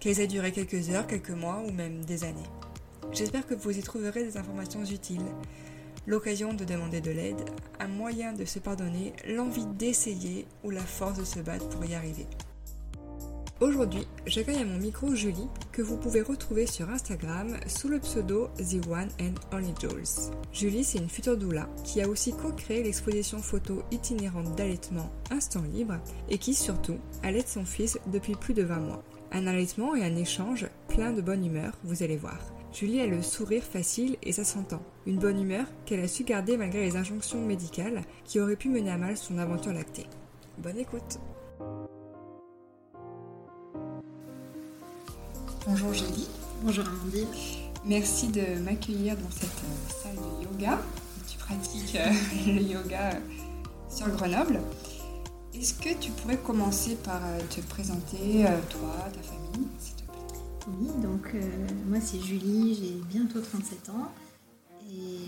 qu'elles aient duré quelques heures, quelques mois ou même des années. J'espère que vous y trouverez des informations utiles, l'occasion de demander de l'aide, un moyen de se pardonner, l'envie d'essayer ou la force de se battre pour y arriver. Aujourd'hui, j'accueille à mon micro Julie, que vous pouvez retrouver sur Instagram sous le pseudo The One and Only Jules. Julie, c'est une future doula qui a aussi co-créé l'exposition photo itinérante d'allaitement Instant Libre et qui surtout allaite son fils depuis plus de 20 mois. Un allaitement et un échange plein de bonne humeur, vous allez voir. Julie a le sourire facile et ça s'entend. Une bonne humeur qu'elle a su garder malgré les injonctions médicales qui auraient pu mener à mal son aventure lactée. Bonne écoute Bonjour Julie. Bonjour Amandine. Merci de m'accueillir dans cette euh, salle de yoga. Tu pratiques euh, le yoga euh, sur Grenoble. Est-ce que tu pourrais commencer par euh, te présenter, euh, toi, ta famille, s'il te plaît? Oui, donc euh, moi c'est Julie, j'ai bientôt 37 ans et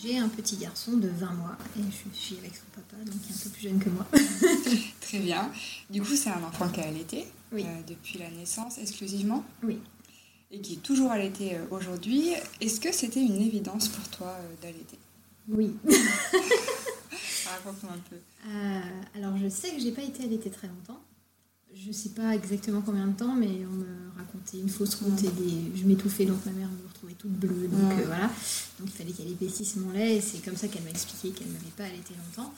j'ai un petit garçon de 20 mois et je suis avec son papa, donc il est un peu plus jeune que moi. Très bien. Du coup, c'est un enfant qui a allaité Oui. depuis la naissance exclusivement? Oui. et qui est toujours allaité aujourd'hui. Est-ce que c'était une évidence pour toi d'allaiter Oui. Raconte-moi un peu. Euh, alors je sais que j'ai pas été allaitée très longtemps. Je sais pas exactement combien de temps, mais on me racontait une fausse route et des... je m'étouffais, donc ma mère me retrouvait toute bleue. Donc euh, voilà. Donc il fallait qu'elle épaississe mon lait et c'est comme ça qu'elle m'a expliqué qu'elle m'avait pas allaité longtemps.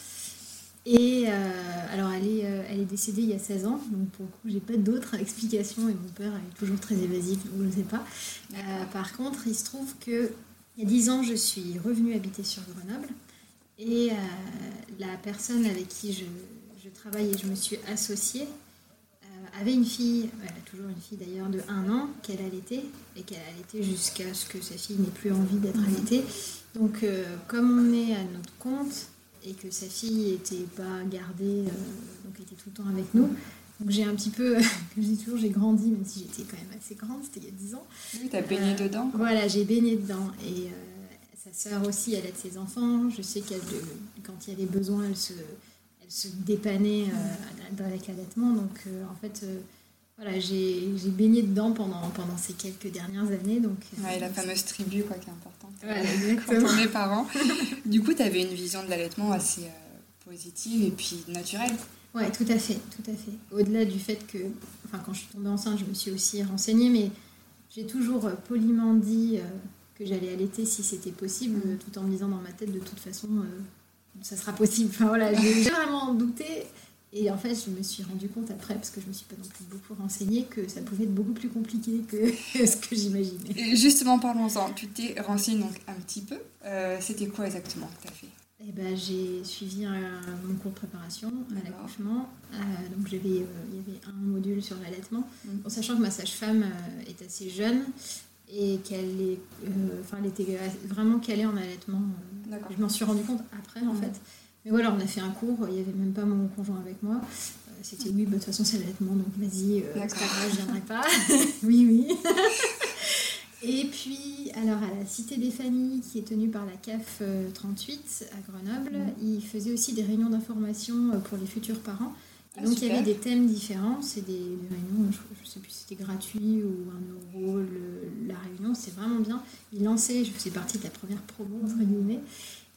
Et euh, alors elle est, euh, elle est décédée il y a 16 ans, donc pour le coup j'ai pas d'autres explications et mon père est toujours très évasif, donc je ne sais pas. Euh, par contre, il se trouve que il y a 10 ans, je suis revenue habiter sur Grenoble et euh, la personne avec qui je, je travaille et je me suis associée euh, avait une fille, elle a toujours une fille d'ailleurs de 1 an qu'elle allaitait et qu'elle allaitait jusqu'à ce que sa fille n'ait plus envie d'être allaitée. Donc euh, comme on est à notre compte et que sa fille n'était pas gardée, donc était tout le temps avec nous, donc j'ai un petit peu, comme je dis toujours, j'ai grandi, même si j'étais quand même assez grande, c'était il y a 10 ans. Oui, t'as baigné Euh, dedans Voilà, j'ai baigné dedans. Et sa sœur aussi, elle aide ses enfants. Je sais qu'elle, quand il y avait besoin, elle se, elle se dépannait euh, avec l'allaitement. Donc, euh, en fait, euh, voilà, j'ai, baigné dedans pendant, pendant ces quelques dernières années. Donc, euh, Ouais, la fameuse tribu, quoi, qui est importante. Voilà, Quand on est parents. du coup, t'avais une vision de l'allaitement assez euh, positive et puis naturelle. Ouais, tout à fait, tout à fait. Au-delà du fait que, enfin, quand je suis tombée enceinte, je me suis aussi renseignée, mais j'ai toujours euh, poliment dit euh, que j'allais allaiter si c'était possible, euh, tout en me disant dans ma tête, de toute façon, euh, ça sera possible. Enfin voilà, j'ai vraiment douté. Et en fait, je me suis rendu compte après, parce que je me suis pas non plus beaucoup renseignée, que ça pouvait être beaucoup plus compliqué que ce que j'imaginais. Justement, parlons-en. Tu t'es renseigné donc un petit peu. Euh, C'était quoi exactement que t'as fait? Eh ben, j'ai suivi un, mon cours de préparation à l'accouchement. Euh, donc j'avais, euh, il y avait un module sur l'allaitement. Mm. En sachant que ma sage-femme euh, est assez jeune et qu'elle est, euh, enfin, elle était vraiment calée en allaitement. euh, D'accord. Je m'en suis rendu compte après en Mm. fait. Mais voilà, on a fait un cours, il n'y avait même pas mon conjoint avec moi. Euh, C'était oui, bah, de toute façon c'est l'allaitement, donc vas-y, euh, pas grave, je viendrai pas. oui, oui. Et puis, alors à la Cité des Familles, qui est tenue par la CAF euh, 38 à Grenoble, Mm. ils faisaient aussi des réunions d'information euh, pour les futurs parents. Ah, donc il y avait des thèmes différents, c'est des, des réunions, je, je sais plus si c'était gratuit ou un euro le- la réunion, c'est vraiment bien. Ils lançaient, je faisais partie de la première promo entre guillemets.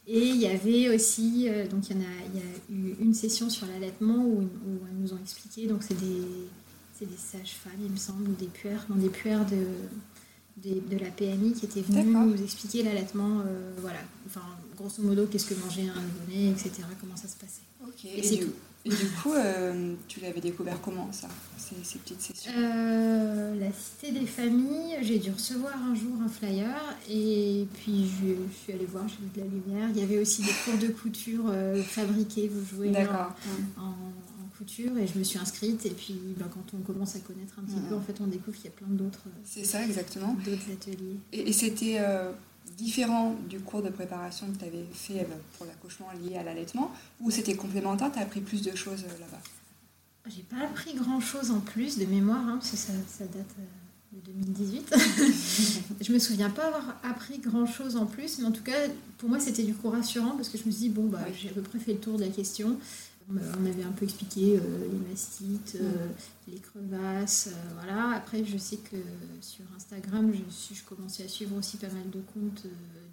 Et il y avait aussi, euh, donc il y, en a, il y a eu une session sur l'allaitement où, où elles nous ont expliqué, donc c'est des, c'est des sages-femmes, il me semble, ou des puères, non, des puères de, de la PMI qui était venue nous expliquer l'allaitement, voilà, enfin, grosso modo, qu'est-ce que mangeait un nouveau-né, etc., comment ça se passait. Ok, et, c'est tout. Et du coup, tu l'avais découvert comment ça, ces, petites sessions? La Cité des Familles, j'ai dû recevoir un jour un flyer et puis je, suis allée voir, j'ai vu de la lumière. Il y avait aussi des cours de couture fabriqués, vous jouez en, en, couture et je me suis inscrite et puis ben, quand on commence à connaître un petit peu, en fait on découvre qu'il y a plein d'autres. C'est ça exactement. D'autres ateliers. Et, c'était euh, différent du cours de préparation que tu avais fait euh, pour l'accouchement lié à l'allaitement ou c'était complémentaire, tu as appris plus de choses euh, là-bas? J'ai pas appris grand chose en plus de mémoire, hein, parce que ça, ça date de 2018. je me souviens pas avoir appris grand chose en plus, mais en tout cas, pour moi, c'était du cours rassurant parce que je me suis dit, bon, bah, j'ai à peu près fait le tour de la question. On avait un peu expliqué euh, les mastites, euh, les crevasses, euh, voilà. Après, je sais que sur Instagram, je, je commençais à suivre aussi pas mal de comptes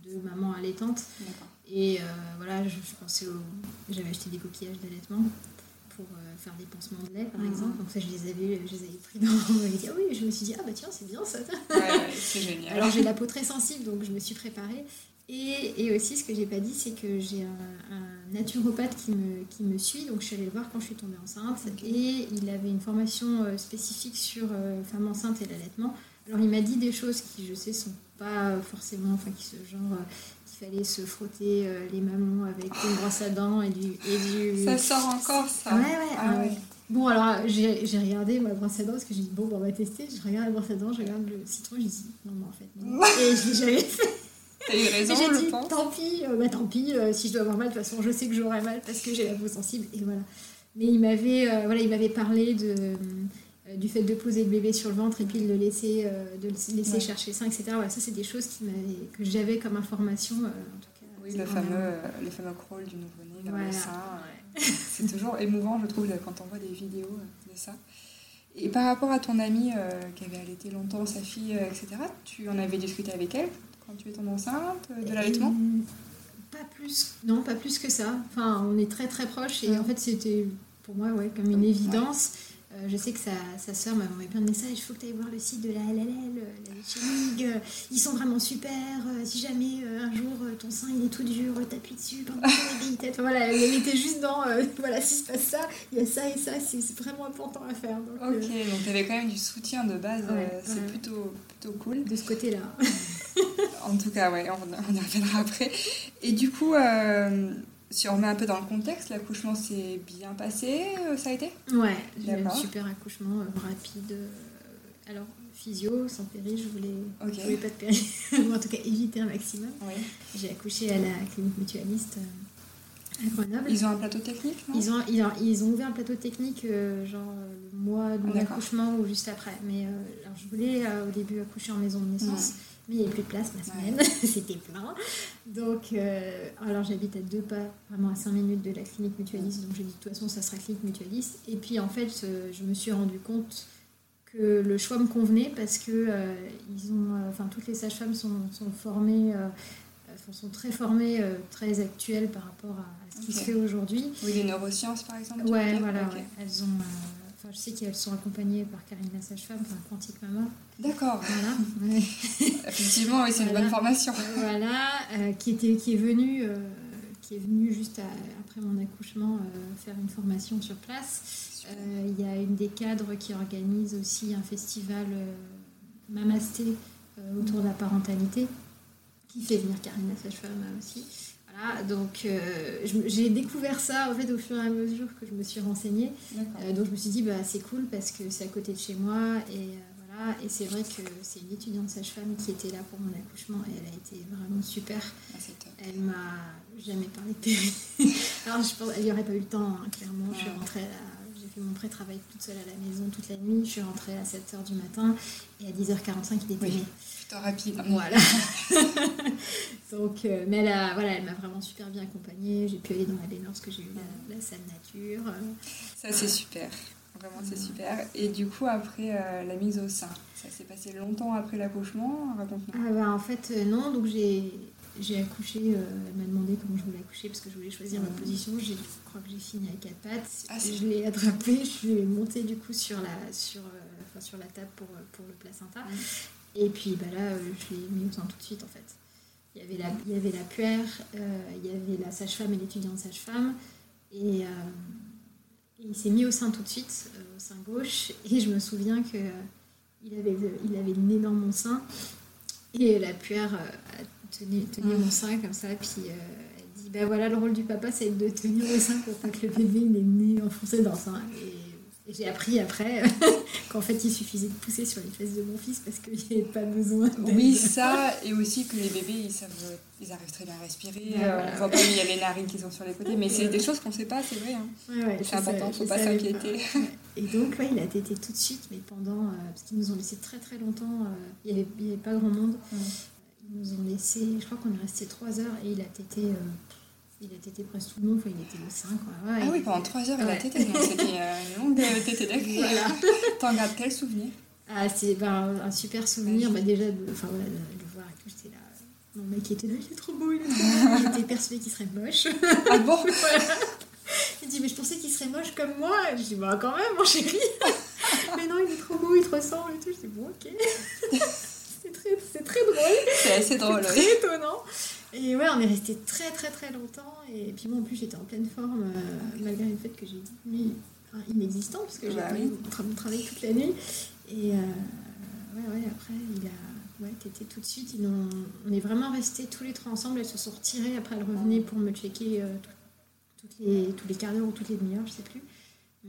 de mamans allaitantes. Et voilà, je, pensais au... J'avais acheté des coquillages d'allaitement pour faire des pansements de lait, par mhm. exemple. Donc ça, je les avais, je les avais pris dans... ah oui, je me suis dit, ah bah tiens, c'est bien ça. c'est génial. Alors j'ai la peau très sensible, donc je me suis préparée. Et, aussi, ce que j'ai pas dit, c'est que j'ai un, naturopathe qui me, qui me suit. Donc, je suis allée le voir quand je suis tombée enceinte. Et il avait une formation euh, spécifique sur euh, femme enceinte et l'allaitement. Alors, il m'a dit des choses qui, je sais, sont pas forcément, enfin, qui se genre, euh, qu'il fallait se frotter les mamelons avec une brosse à dents et du, et du. Ça sort encore, ça. Ouais, ouais. Ah, ouais. Bon, alors j'ai regardé ma brosse à dents parce que j'ai dit, bon, on va tester. Je regarde la brosse à dents, je regarde le citron, je dis, non, mais en fait, non. et je l'ai jamais fait. T'as eu raison, je dit, pense. Tant pis, euh, bah, tant pis, euh, si je dois avoir mal, de toute façon, je sais que j'aurai mal parce que j'ai la peau sensible, et voilà. Mais il m'avait euh, voilà, il m'avait parlé de, du fait de poser le bébé sur le ventre et puis de le laisser, de le laisser chercher ça, etc. Voilà, ça, c'est des choses qui que j'avais comme information, en tout cas. Oui, le fameux, les fameux crawls du nouveau-né sein. c'est toujours émouvant, je trouve, quand on voit des vidéos de ça. Et par rapport à ton amie qui avait allaité longtemps sa fille, etc., tu en avais discuté avec elle quand tu es tombée enceinte, euh, de l'allaitement? Pas plus, non, pas plus que ça. Enfin, on est très très proches et en fait c'était pour moi ouais, comme une évidence. Euh, je sais que sa, sa soeur m'a envoyé plein de messages. Il faut que tu ailles voir le site de la LLL, la League. Ils sont vraiment super. Euh, si jamais un jour ton sein il est tout dur, t'appuies dessus pendant tête. voilà, elle était juste dans voilà, s'il se passe ça, il y a ça et ça, c'est vraiment important à faire. ok, donc tu avais quand même du soutien de base. c'est plutôt, plutôt cool. De ce côté-là. en tout cas, ouais, on, y reviendra après. Et du coup, euh, si on remet un peu dans le contexte, l'accouchement s'est bien passé, euh, ça a été? Ouais, j'ai eu un super accouchement euh, rapide. alors, physio, sans péri, je voulais, je voulais pas de péri, en tout cas éviter un maximum. J'ai accouché à la clinique mutualiste à Grenoble. Ils ont un plateau technique, non? Ils ont, ils, ont, ouvert un plateau technique, genre le mois de mon accouchement ou juste après. Mais alors, je voulais au début accoucher en maison de naissance mais il n'y avait plus de place ma semaine, c'était plein. Donc, euh, alors j'habite à deux pas, vraiment à cinq minutes de la clinique mutualiste, donc j'ai dit de toute façon ça sera clinique mutualiste. Et puis en fait, euh, je me suis rendu compte que le choix me convenait parce que euh, ils ont, enfin toutes les sages-femmes sont, sont, formées, sont très formées, très actuelles par rapport à, ce qui se fait aujourd'hui. Oui, les neurosciences par exemple. Ouais, voilà, elles ont je sais qu'elles sont accompagnées par Karine la sage-femme, enfin Quantique Maman. D'accord. Voilà. Effectivement, oui, c'est une bonne formation. Voilà, euh, qui, était, qui, est venue, euh, qui est venue juste après mon accouchement euh, faire une formation sur place. Il y a une des cadres qui organise aussi un festival Mamasté autour de la parentalité, qui fait venir Karine la sage-femme aussi donc euh, j'ai découvert ça en fait au fur et à mesure que je me suis renseignée. Euh, donc je me suis dit bah c'est cool parce que c'est à côté de chez moi et euh, voilà et c'est vrai que c'est une étudiante sage-femme qui était là pour mon accouchement et elle a été vraiment super. Ah, elle m'a jamais parlé de péri. Alors je pense elle n'y aurait pas eu le temps hein, clairement. Je suis rentrée j'ai mon pré-travail toute seule à la maison toute la nuit. Je suis rentrée à 7h du matin et à 10h45 il était né rapide. Voilà. Donc, euh, mais elle, a, voilà, elle m'a vraiment super bien accompagnée. J'ai pu aller dans la baignoire parce que j'ai eu la, salle nature. Ça, c'est super. Vraiment, c'est super. Et du coup, après euh, la mise au sein, ça s'est passé longtemps après l'accouchement? Ah bah, En fait, euh, non. Donc, j'ai, j'ai accouché. elle m'a demandé comment je voulais accoucher parce que je voulais choisir ma position. Je crois que j'ai fini à quatre pattes. Ah, je l'ai attrapé. Je suis montée du coup sur la, sur, sur la table pour, pour le placenta. Et puis bah là, euh, je l'ai mis au sein tout de suite en fait. Il y avait la, il y avait la puère, euh, il y avait la sage-femme et l'étudiante sage-femme. Et, euh, et il s'est mis au sein tout de suite, euh, au sein gauche. Et je me souviens que euh, il avait, le- il avait dans mon sein. Et la puère euh, a Mm. mon sein comme ça. Puis euh, elle dit Bah voilà, le rôle du papa, c'est de tenir au sein pour pas que le bébé il le nez enfoncé dans le sein. Et, et j'ai appris après qu'en fait, il suffisait de pousser sur les fesses de mon fils parce qu'il n'y avait pas besoin. Oui, ça, et aussi que les bébés, ils, savent, ils arrivent très bien à respirer. Ouais, euh, voilà. On voit pas, il y a les narines qui sont sur les côtés, mais c'est des choses qu'on sait pas, c'est vrai. hein. Ouais, ouais, je C'est important, savais- faut je pas s'inquiéter. Et donc, ouais, il a tété tout de suite, mais pendant. euh, parce qu'ils nous ont laissé très très longtemps, euh, il n'y il avait pas grand monde. Mm. Ils nous ont laissé, je crois qu'on est resté 3 heures et il a tété. euh, il a tété presque tout le monde, enfin, il était au sein quoi. Ouais, Ah oui, pendant 3 heures, il a tété. donc C'était euh, une longue tété d'accueil. Voilà. T'en gardes quel souvenir? Ah, c'est ben, un super souvenir, bah, déjà de, enfin, voilà, de, de le voir et tout. J'étais là. Mon mec était là, il est trop beau, il était persuadé qu'il serait moche. Ah bon? Il dit, mais je pensais qu'il serait moche comme moi. Je dis, bah quand même, mon chéri. mais non, il est trop beau, il te ressemble et tout. Je dis, bon, ok. C'est très, c'est très drôle. C'est assez drôle, C'est très étonnant. Et ouais, on est resté très, très, très longtemps. Et puis moi, en plus, j'étais en pleine forme, euh, malgré le fait que j'ai lui enfin, inexistant, parce que j'ai Bah oui. même en train de travailler toute la nuit. Et euh, ouais, ouais, après, il a. Ouais, t'étais tout de suite. Ils ont- on est vraiment restés tous les trois ensemble. Elles se sont retirées. Après, elles revenaient pour me checker euh, tout- toutes les, tous les quarts d'heure ou toutes les demi-heures, je sais plus.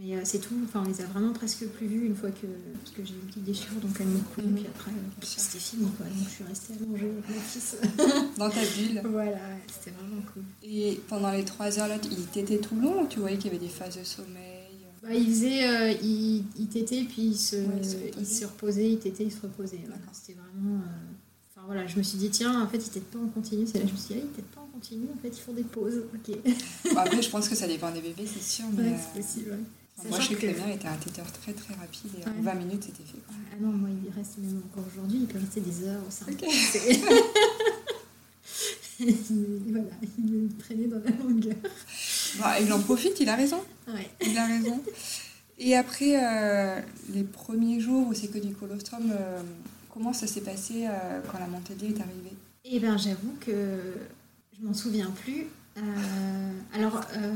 Mais euh, c'est tout. Enfin, on les a vraiment presque plus vues une fois que. Parce que j'ai eu une petite déchirure, donc m'ont coupé. Mhm. Puis après, euh, c'était fini, quoi. Donc je suis restée à manger avec mon fils. Dans ta bulle. voilà, c'était vraiment cool. Et pendant les 3 heures là, il t'était tout le long ou tu voyais qu'il y avait des phases de sommeil Bah, il faisait, euh, il, il tétait, puis il se, Ouais, il se reposait. il tétait, il se reposait. Voilà. C'était vraiment. euh, Enfin voilà, je me suis dit, tiens, en fait, ils t'étaient pas en continu. C'est là que je me suis dit, ah, ils t'étaient pas en continu, en fait, ils font des pauses. Ok. Bon, Après, je pense que ça dépend des bébés, c'est sûr. Mais Ouais, euh, c'est possible, ouais. Moi, je sais que que- le mien était un téteur très très rapide et en Ouais. 20 minutes, c'était fait. quoi. Ah non, moi, il reste même encore aujourd'hui, il peut rester des heures au Il- voilà, il me traînait dans la longueur. Bon, il en profite, il a raison. Ouais. Il a raison. Et après, euh, les premiers jours où c'est que du colostrum, euh, comment ça s'est passé euh, quand la montée de lait est arrivée? Eh bien, j'avoue que je m'en souviens plus. Euh, alors, euh,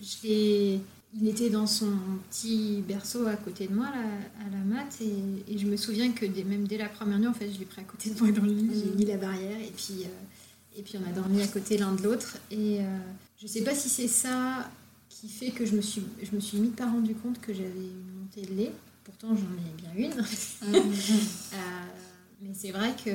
je l'ai- il était dans son petit berceau à côté de moi, là, à la mat, et, et je me souviens que dès- même dès la première nuit, en fait, je l'ai pris à côté de moi dans le lit, j'ai Mhm. mis la barrière, et puis, euh, et puis on a dormi à côté l'un de l'autre. Et euh, je sais pas si c'est ça qui fait que je me suis, je me suis limite pas rendu compte que j'avais une montée de lait. Pourtant, j'en ai bien une. Euh, mais c'est vrai que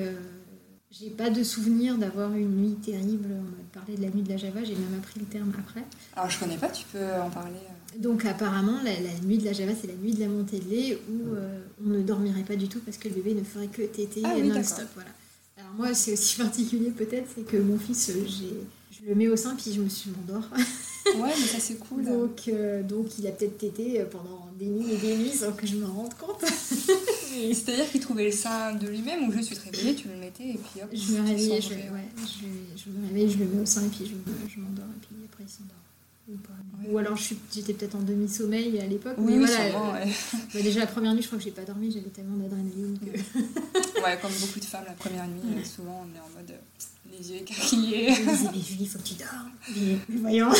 j'ai pas de souvenir d'avoir une nuit terrible. On m'a parlé de la nuit de la Java, j'ai même appris le terme après. Alors, je connais pas, tu peux en parler euh. Donc apparemment, la, la nuit de la Java, c'est la nuit de la montée de lait où euh, on ne dormirait pas du tout parce que le bébé ne ferait que téter Ah oui, non-stop. Voilà. Alors moi, c'est aussi particulier peut-être, c'est que mon fils, euh, j'ai, je le mets au sein puis je me suis m'endors. Ouais, mais ça, c'est cool. Donc, euh, donc il a peut-être tété pendant des nuits et des nuits sans que je me rende compte. C'est-à-dire qu'il trouvait le sein de lui-même ou juste tu te réveillais, tu le mettais et puis hop. Je me réveille, je, s'endormais. ouais, je, je me réveille, je le mets au sein et puis je, je m'endors et puis après il s'endort. Ou, pas. Ouais. Ou alors j'étais peut-être en demi-sommeil à l'époque. Oui, mais oui, voilà, sûrement, euh, ouais. bah, déjà la première nuit, je crois que j'ai pas dormi, j'avais tellement d'adrénaline que. Ouais, comme beaucoup de femmes, la première nuit, souvent on est en mode euh, les yeux écarquillés. mais Julie, faut que tu dors. Mais, voyons.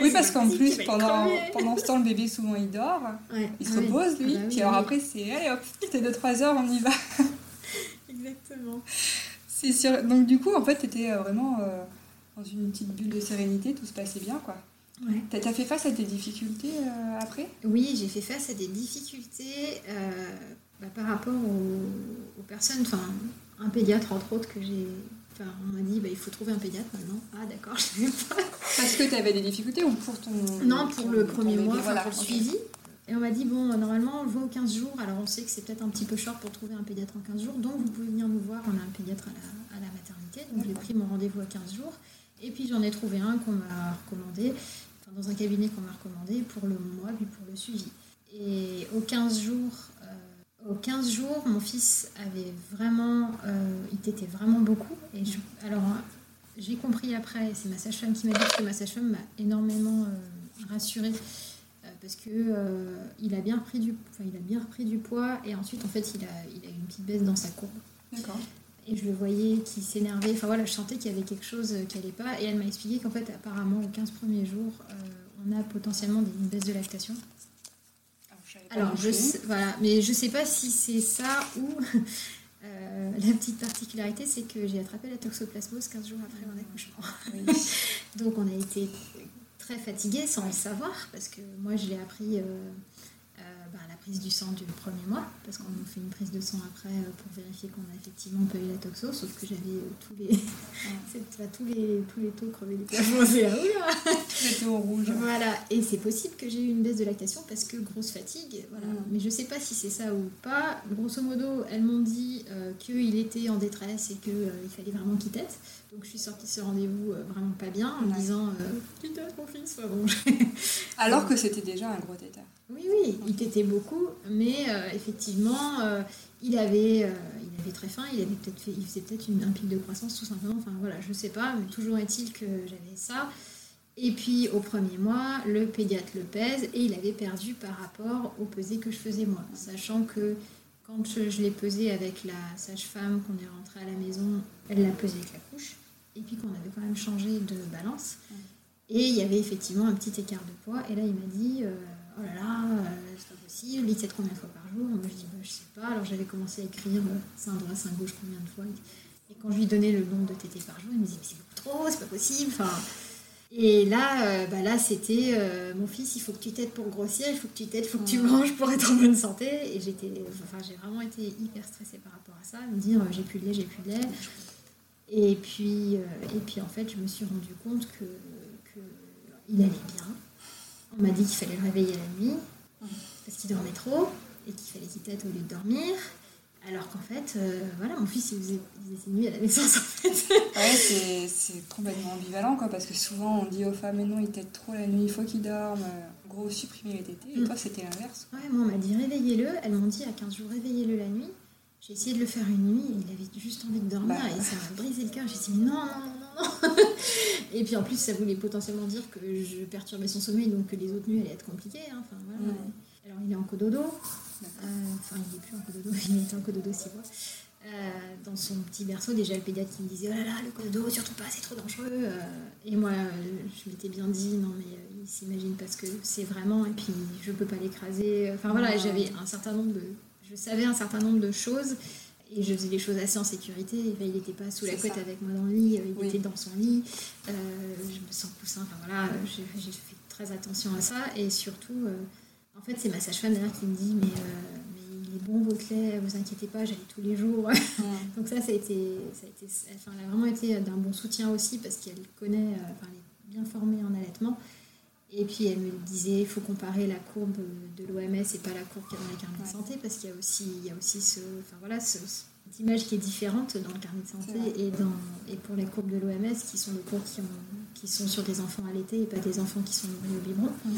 Oui, parce qu'en plus, pendant, pendant ce temps, le bébé, souvent, il dort. Ouais, Il se ah oui. repose, lui. Ah bah oui, puis alors après, c'est allez hop, t'es 2-3 heures, on y va. Exactement. C'est sûr. Donc, du coup, en fait, t'étais euh, vraiment euh, dans une petite bulle de sérénité, tout se passait bien, quoi. Ouais. T'as t'as fait face à des difficultés euh, après? Oui, j'ai fait face à des difficultés euh, bah, par rapport aux, aux personnes, enfin un pédiatre entre autres que j'ai. Enfin, on m'a dit bah, il faut trouver un pédiatre maintenant. Ah d'accord, je savais pas. Parce que t'avais des difficultés ou pour ton. Non, pour ton- le premier mois, voilà, pour le suivi. Et on m'a dit, bon, normalement, on le voit aux 15 jours. Alors, on sait que c'est peut-être un petit peu short pour trouver un pédiatre en 15 jours. Donc, vous pouvez venir nous voir. On a un pédiatre à la, à la maternité. Donc, j'ai pris mon rendez-vous à 15 jours. Et puis, j'en ai trouvé un qu'on m'a recommandé, dans un cabinet qu'on m'a recommandé pour le mois, puis pour le suivi. Et aux 15 jours, euh, aux 15 jours, mon fils avait vraiment, euh, il t'était vraiment beaucoup. Et alors, hein, j'ai compris après, c'est ma sage-femme qui m'a dit que ma sage-femme m'a énormément euh, rassurée euh, parce que il a bien repris du, enfin, il a bien repris du poids et ensuite en fait il a, il a eu une petite baisse dans sa courbe. D'accord. Et je le voyais qui s'énervait. Enfin voilà, je sentais qu'il y avait quelque chose qui allait pas. Et elle m'a expliqué qu'en fait, apparemment, aux 15 premiers jours, euh, on a potentiellement une baisse de lactation. Alors, je sais, voilà, mais je sais pas si c'est ça ou euh, la petite particularité, c'est que j'ai attrapé la toxoplasmose 15 jours après mon accouchement. Donc, on a été très fatigués sans le savoir parce que moi, je l'ai appris euh, euh, bah, la prise du sang du premier mois parce qu'on fait une prise de sang après euh, pour vérifier qu'on a effectivement pas eu la toxo, sauf que j'avais euh, tous les, tous les tous les taux crevés des plafonds. C'est là, oula J'étais au rouge. voilà, et c'est possible que j'ai eu une baisse de lactation parce que grosse fatigue, voilà. Mm. Mais je sais pas si c'est ça ou pas. Grosso modo, elles m'ont dit euh, qu'il était en détresse et qu'il fallait vraiment qu'il tète. Donc je suis sortie de ce rendez-vous euh, vraiment pas bien en me disant Tu tètes mon fils, bon. Alors que c'était déjà un gros tétard. Oui, oui, il tétait beaucoup, mais euh, effectivement, euh, il, avait, euh, il avait très faim, il, avait peut-être fait, il faisait peut-être une- un pic de croissance tout simplement, enfin voilà, je sais pas, mais toujours est-il que j'avais ça. Et puis au premier mois, le pédiatre le pèse et il avait perdu par rapport au pesé que je faisais moi, sachant que quand je, je l'ai pesé avec la sage-femme, qu'on est rentré à la maison, elle l'a pesé avec la couche, et puis qu'on avait quand même changé de balance. Et il y avait effectivement un petit écart de poids. Et là, il m'a dit Oh là là, euh, c'est pas possible, il tète combien de fois par jour Moi, je dis bah, Je sais pas. Alors, j'avais commencé à écrire euh, sein droit, sein gauche, combien de fois? Et quand je lui donnais le nombre de tétés par jour, il me disait Mais c'est beaucoup trop, c'est pas possible. Enfin, et là, euh, bah là c'était euh, Mon fils, il faut que tu t'aides pour grossir, il faut que tu t'aides, il faut que tu manges pour être en bonne santé. Et j'étais, enfin, j'ai vraiment été hyper stressée par rapport à ça, me dire J'ai plus de lait, j'ai plus de lait. Et puis, euh, et puis en fait, je me suis rendu compte que, que il allait bien. On m'a dit qu'il fallait le réveiller la nuit parce qu'il dormait trop et qu'il fallait qu'il tète au lieu de dormir. Alors qu'en fait, euh, voilà, mon fils il faisait, il faisait nuit à la naissance en fait. Ouais, c'est- c'est complètement ambivalent quoi, parce que souvent on dit aux femmes, mais non, il tète trop la nuit, il faut qu'il dorme. En gros, supprimer les tétés. Et Mm. toi, c'était l'inverse. Ouais, moi on m'a dit réveillez-le. Elles m'ont dit à 15 jours réveillez-le la nuit. J'ai essayé de le faire une nuit et il avait juste envie de dormir Bah. et ça m'a brisé le cœur. J'ai dit non, non, non, non, et puis en plus, ça voulait potentiellement dire que je perturbais son sommeil donc que les autres nuits allaient être compliquées. hein. Enfin, voilà. Alors il est en cododo. Euh, Enfin, il n'est plus en cododo, il était en cododo 6 mois. Euh, dans son petit berceau, déjà le pédiatre qui me disait Oh là là, le cododo, surtout pas, c'est trop dangereux. Euh, et moi, je m'étais bien dit Non, mais euh, il s'imagine parce que c'est vraiment, et puis je peux pas l'écraser. Enfin voilà, j'avais un certain nombre de. Je savais un certain nombre de choses. Et je faisais les choses assez en sécurité. Il n'était pas sous la couette ça. avec moi dans le lit, euh, il Oui. était dans son lit. Euh, je me sens coussin. Enfin voilà, euh, j'ai fait très attention à ça. Et surtout, euh, en fait, c'est ma sage-femme d'ailleurs qui me dit mais, euh, mais il est bon lait, vous inquiétez pas, j'allais tous les jours. Donc ça, ça a été, ça a été, enfin, elle a vraiment été d'un bon soutien aussi parce qu'elle connaît, enfin, elle est bien formée en allaitement. Et puis elle me disait, il faut comparer la courbe de l'OMS et pas la courbe qu'il y a dans les carnets de santé parce qu'il y a aussi, il y a aussi ce, enfin voilà, ce- cette image qui est différente dans le carnet de santé et, dans, et pour les courbes de l'OMS qui sont des courbes qui, ont, qui sont sur des enfants allaités et pas des enfants qui sont nourris au biberon. Mm.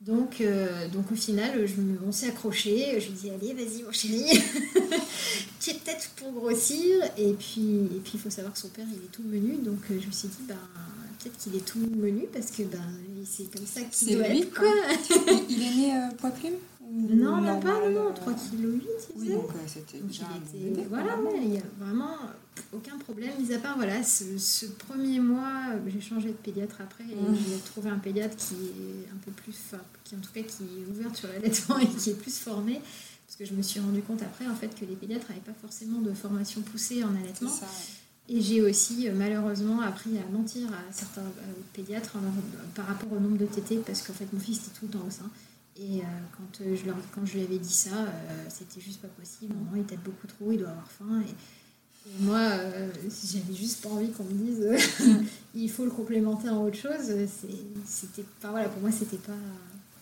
Donc, euh, donc au final, je me, on s'est accroché. Je lui dis allez, vas-y mon chéri, tu es peut-être pour grossir. Et puis, et puis il faut savoir que son père il est tout menu, donc euh, je me suis dit ben peut-être qu'il est tout menu parce que ben c'est comme ça qu'il doit lui, être quoi. il, il est né euh, poids plume Non, même pas, non, non, euh, 3 kg 8, il Oui, donc euh, c'était Donc déjà il était, bébé, voilà, il y a vraiment aucun problème, mis à part voilà, ce, ce premier mois, euh, j'ai changé de pédiatre après et j'ai trouvé un pédiatre qui est un peu plus, enfin, qui en tout cas qui est ouvert sur l'allaitement et qui est plus formé, parce que je me suis rendu compte après en fait que les pédiatres n'avaient pas forcément de formation poussée en C'est allaitement. ça, ouais. Et j'ai aussi euh, malheureusement appris à mentir à certains euh, pédiatres leur- par rapport au nombre de tétés parce qu'en fait mon fils était tout le temps au sein. Et euh, quand, euh, je leur, quand je lui avais dit ça, euh, c'était juste pas possible. Il tète beaucoup trop, il doit avoir faim. Et, et moi, euh, j'avais juste pas envie qu'on me dise euh, il faut le complémenter en autre chose. C'était, enfin, voilà, pour moi, c'était pas,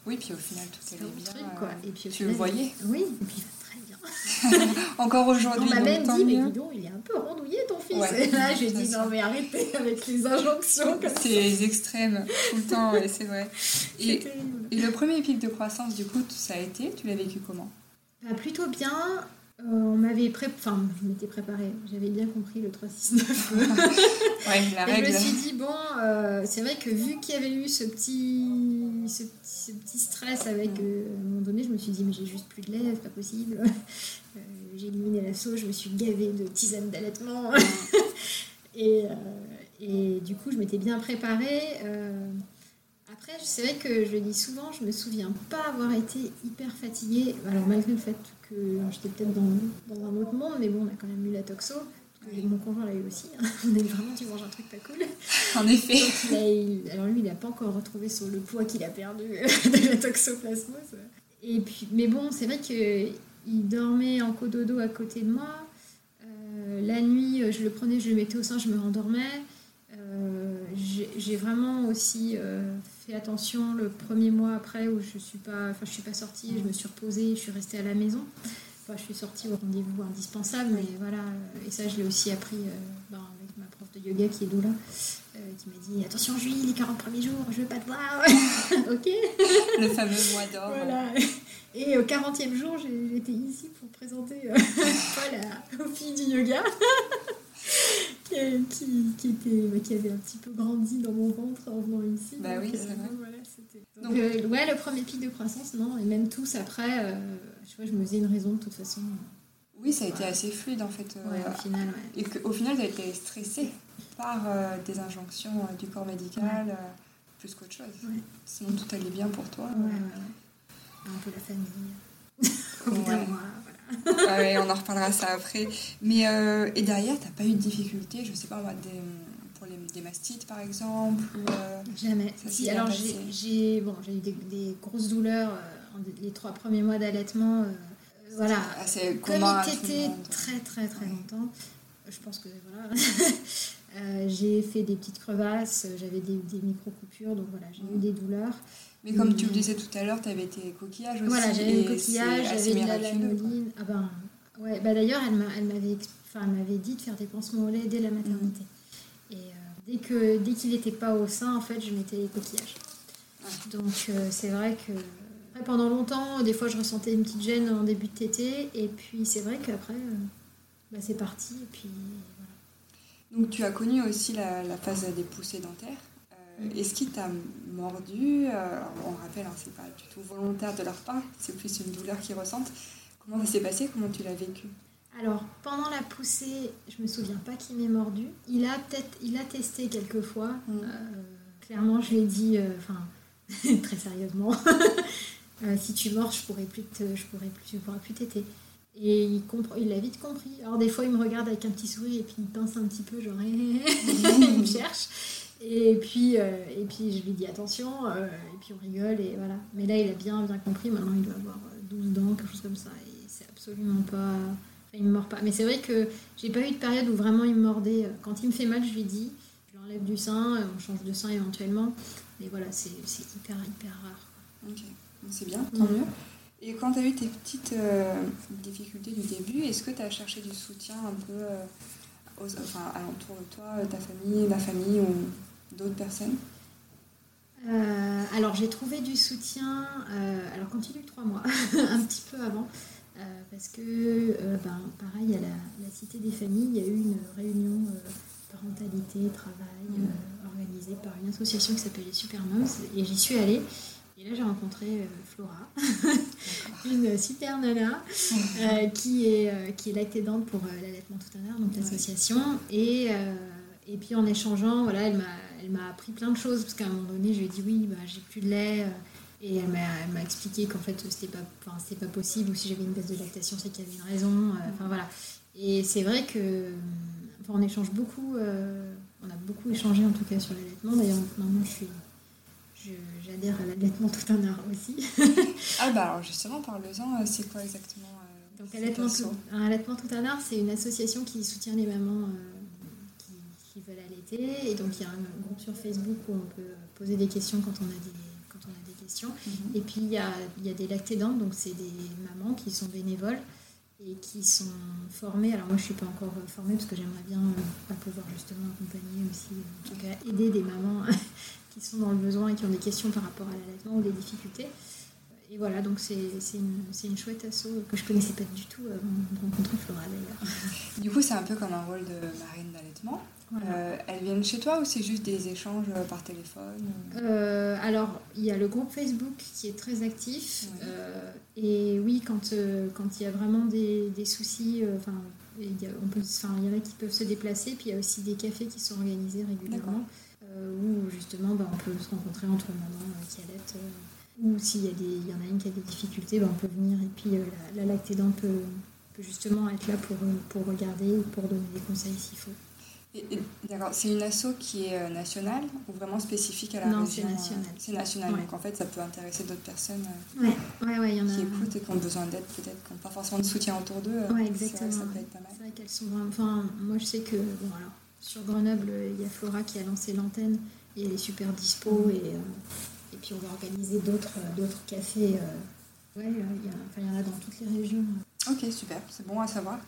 Oui, puis au final, tout allait pas bien. truc. Quoi. euh, Et puis, au tu le voyais Oui, et puis Encore aujourd'hui, On m'a même dit, mais dis donc, il est un peu rondouillé ton fils. Ouais, et là, j'ai dit, non, mais arrêtez avec les injonctions. C'est les extrêmes tout le temps, ouais, c'est vrai. Et, et le premier pic de croissance, du coup, ça a été, tu l'as vécu comment? Bah, plutôt bien. Euh, on m'avait pré... enfin, je m'étais préparée. J'avais bien compris le 369. Ouais, la Et je me suis dit bon, euh, c'est vrai que vu qu'il y avait eu ce petit, ce petit, ce petit stress avec, Mm. euh, à un moment donné, je me suis dit mais j'ai juste plus de c'est pas possible. Euh, j'ai éliminé la asso, je me suis gavée de tisanes d'allaitement. et, et, du coup, je m'étais bien préparée. C'est vrai que je le dis souvent, je me souviens pas avoir été hyper fatiguée. Alors, malgré le fait que j'étais peut-être dans, dans, un autre monde, mais bon, on a quand même eu la toxo. Mon conjoint l'a eu aussi. Hein. On est vraiment, tu manges un truc pas cool. En effet. alors lui, il n'a pas encore retrouvé sur le poids qu'il a perdu de la toxoplasmose. Et puis, mais bon, c'est vrai qu'il dormait en cododo à côté de moi. Euh, la nuit, je le prenais, je le mettais au sein, je me rendormais. Euh, j'ai vraiment aussi euh, fait attention le premier mois après où je suis pas, enfin je suis pas sortie, je me suis reposée, je suis restée à la maison je suis sortie au rendez-vous indispensable, mais voilà, et ça, je l'ai aussi appris euh, ben, avec ma prof de yoga qui est doula, euh, qui m'a dit Attention, Julie, les 40 premiers jours, je veux pas te voir. ok Le fameux mois d'or. Voilà. Et au 40e jour, j'étais ici pour présenter euh, Paul aux filles du yoga. Qui, qui, était, bah, qui avait un petit peu grandi dans mon ventre en venant ici. Bah oui, c'est vrai. Voilà, donc, ouais, le premier pic de croissance, non, et même tous après, je, vois, je me faisais une raison de toute façon. Oui, ça a été assez fluide en fait. Ouais, au final, ouais. Et qu'au final, tu as été stressée par euh, des injonctions euh, du corps médical, euh, plus qu'autre chose. Sinon, tout allait bien pour toi. Ouais, ouais, Un peu la famille. Ah ouais, on en reparlera ça après. Mais et derrière, t'as pas eu de difficultés, je sais pas moi, des, pour les, des mastites par exemple Jamais. Si, alors j'ai bon, eu des, des, grosses douleurs les trois premiers mois d'allaitement, euh, voilà, comme il très très très longtemps, je pense que voilà. Euh, j'ai fait des petites crevasses, j'avais des, des micro-coupures, donc voilà, j'ai eu des douleurs. Mais comme tu le disais tout à l'heure, tu avais tes coquillages aussi. Voilà, j'avais des coquillages, j'avais de la lanoline. Ah ben, ouais, bah d'ailleurs, elle m'avait enfin, dit de faire des pansements au lait dès la maternité. Mm. Et euh, dès qu'il dès qu'il n'était pas au sein, en fait, je mettais les coquillages. Donc c'est vrai que pendant longtemps, des fois, je ressentais une petite gêne en début de tété. Et puis, c'est vrai qu'après, euh, bah, c'est parti. Et puis, Donc, tu as connu aussi la, phase des poussées dentaires? Euh, est-ce qu'il t'a mordu euh, On rappelle, hein, c'est pas du tout volontaire de leur part, c'est plus une douleur qu'ils ressentent. Comment ça s'est passé Comment tu l'as vécu? Alors, pendant la poussée, je me souviens pas qu'il m'ait mordu. Il a peut-être, il a testé quelques fois. Mm. clairement, je lui ai dit, enfin, très sérieusement, Euh, si tu mords, je pourrais plus je pourrais plus, je pourrais plus t'aider. Et il, il l'a vite compris. Alors des fois, il me regarde avec un petit sourire et puis il pince un petit peu, genre il me cherche. Et puis, euh, et puis je lui dis attention, euh, et puis on rigole, et voilà. Mais là, il a bien, bien compris. Maintenant, il doit avoir 12 dents, quelque chose comme ça. Et c'est absolument pas. il me mord pas. Mais c'est vrai que j'ai pas eu de période où vraiment il me mordait. Quand il me fait mal, je lui dis je l'enlève du sein, on change de sein éventuellement. Mais voilà, c'est hyper, hyper rare. Ok c'est bien, tant mieux. Et quand tu as eu tes petites euh, difficultés du début, est-ce que tu as cherché du soutien un peu euh, aux, enfin, de toi, ta famille, la famille ou d'autres personnes euh, alors j'ai trouvé du soutien, alors quand il y a eu trois mois, un petit peu avant, parce que ben, pareil à la, Cité des Familles, il y a eu une réunion parentalité, travail, organisée par une association qui s'appelait Super Moms, et j'y suis allée. Et là, j'ai rencontré euh, Flora, une super nana euh, qui est, euh, qui est lactédante pour l'allaitement tout à l'heure, donc l'association. Et, et puis en échangeant, voilà, elle m'a, appris plein de choses, parce qu'à un moment donné, je lui ai dit oui, bah, j'ai plus de lait. Et elle m'a, expliqué qu'en fait, c'était pas, enfin, pas possible, ou si j'avais une baisse de lactation, c'est qu'il y avait une raison. Enfin voilà. Et c'est vrai que, enfin, on échange beaucoup, on a beaucoup échangé en tout cas sur l'allaitement. D'ailleurs, maintenant, je suis j'adhère à l'allaitement tout un art aussi. ah bah alors justement, parle-en, euh, c'est quoi exactement euh, Donc allaitement tout, un allaitement tout un art, c'est une association qui soutient les mamans euh, qui, veulent allaiter. Et donc il y a un groupe sur Facebook où on peut poser des questions quand on a des, quand on a des questions. Mhm. Et puis il y a, il y a des lactédantes, donc c'est des mamans qui sont bénévoles et qui sont formées. Alors moi je ne suis pas encore formée parce que j'aimerais bien pouvoir justement accompagner aussi, en tout cas aider des mamans qui sont dans le besoin et qui ont des questions par rapport à l'allaitement ou des difficultés. Et voilà, donc c'est une, une, chouette asso que je connaissais pas du tout avant de rencontrer Flora d'ailleurs. Du coup, c'est un peu comme un rôle de marine d'allaitement. Euh, elles viennent chez toi ou c'est juste des échanges euh, par téléphone euh, Alors, il y a le groupe Facebook qui est très actif. et oui, quand quand il y a vraiment des, des soucis, enfin, il y en a qui peuvent se déplacer. Puis il y a aussi des cafés qui sont organisés régulièrement où justement bah, on peut se rencontrer entre mamans qui allaitent. ou s'il y, a des, il y en a une qui a des difficultés, bah, on peut venir et puis la, la lactédante peut, peut, justement être là pour, pour regarder pour donner des conseils s'il faut. D'accord, c'est une asso qui est euh, nationale ou vraiment spécifique à la non, région c'est national. Euh, c'est national, donc en fait ça peut intéresser d'autres personnes euh, ouais. Ouais, y en qui écoutent et qui ont besoin d'aide peut-être, qui n'ont pas forcément de soutien autour d'eux. Ouais, exactement. Ça, peut être pas mal. C'est vrai qu'elles sont vraiment... Enfin, moi je sais que, bon alors, sur Grenoble, il y a Flora qui a lancé l'antenne et elle est super dispo et, et puis on va organiser d'autres, d'autres cafés. ouais, il y, en a dans toutes les régions. Ok, super, c'est bon à savoir.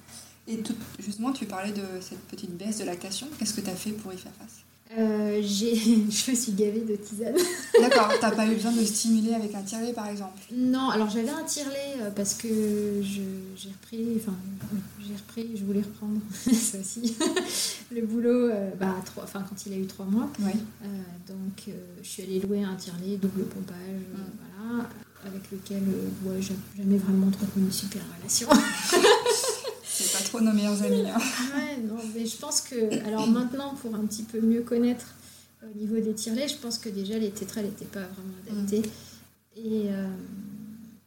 Et justement, tu parlais de cette petite baisse de lactation. Qu'est-ce que tu as fait pour y faire face? Euh, je me suis gavée de tisane. D'accord, t'as pas eu besoin de stimuler avec un tirelet par exemple? Non, alors j'avais un tirelet euh, parce que j'ai repris, enfin j'ai repris, je voulais reprendre ça aussi, le boulot euh, bah, trois, enfin, quand il a eu trois mois. Oui. donc je suis allée louer un tirelet, double pompage, mm. voilà, avec lequel ouais, j'ai jamais vraiment entretenu une super relation. C'est pas trop nos meilleurs amis. Hein. Ouais, non, mais je pense que. Alors maintenant, pour un petit peu mieux connaître euh, au niveau des tirelets, je pense que déjà les tétras n'étaient pas vraiment adaptés. Mm. Et euh,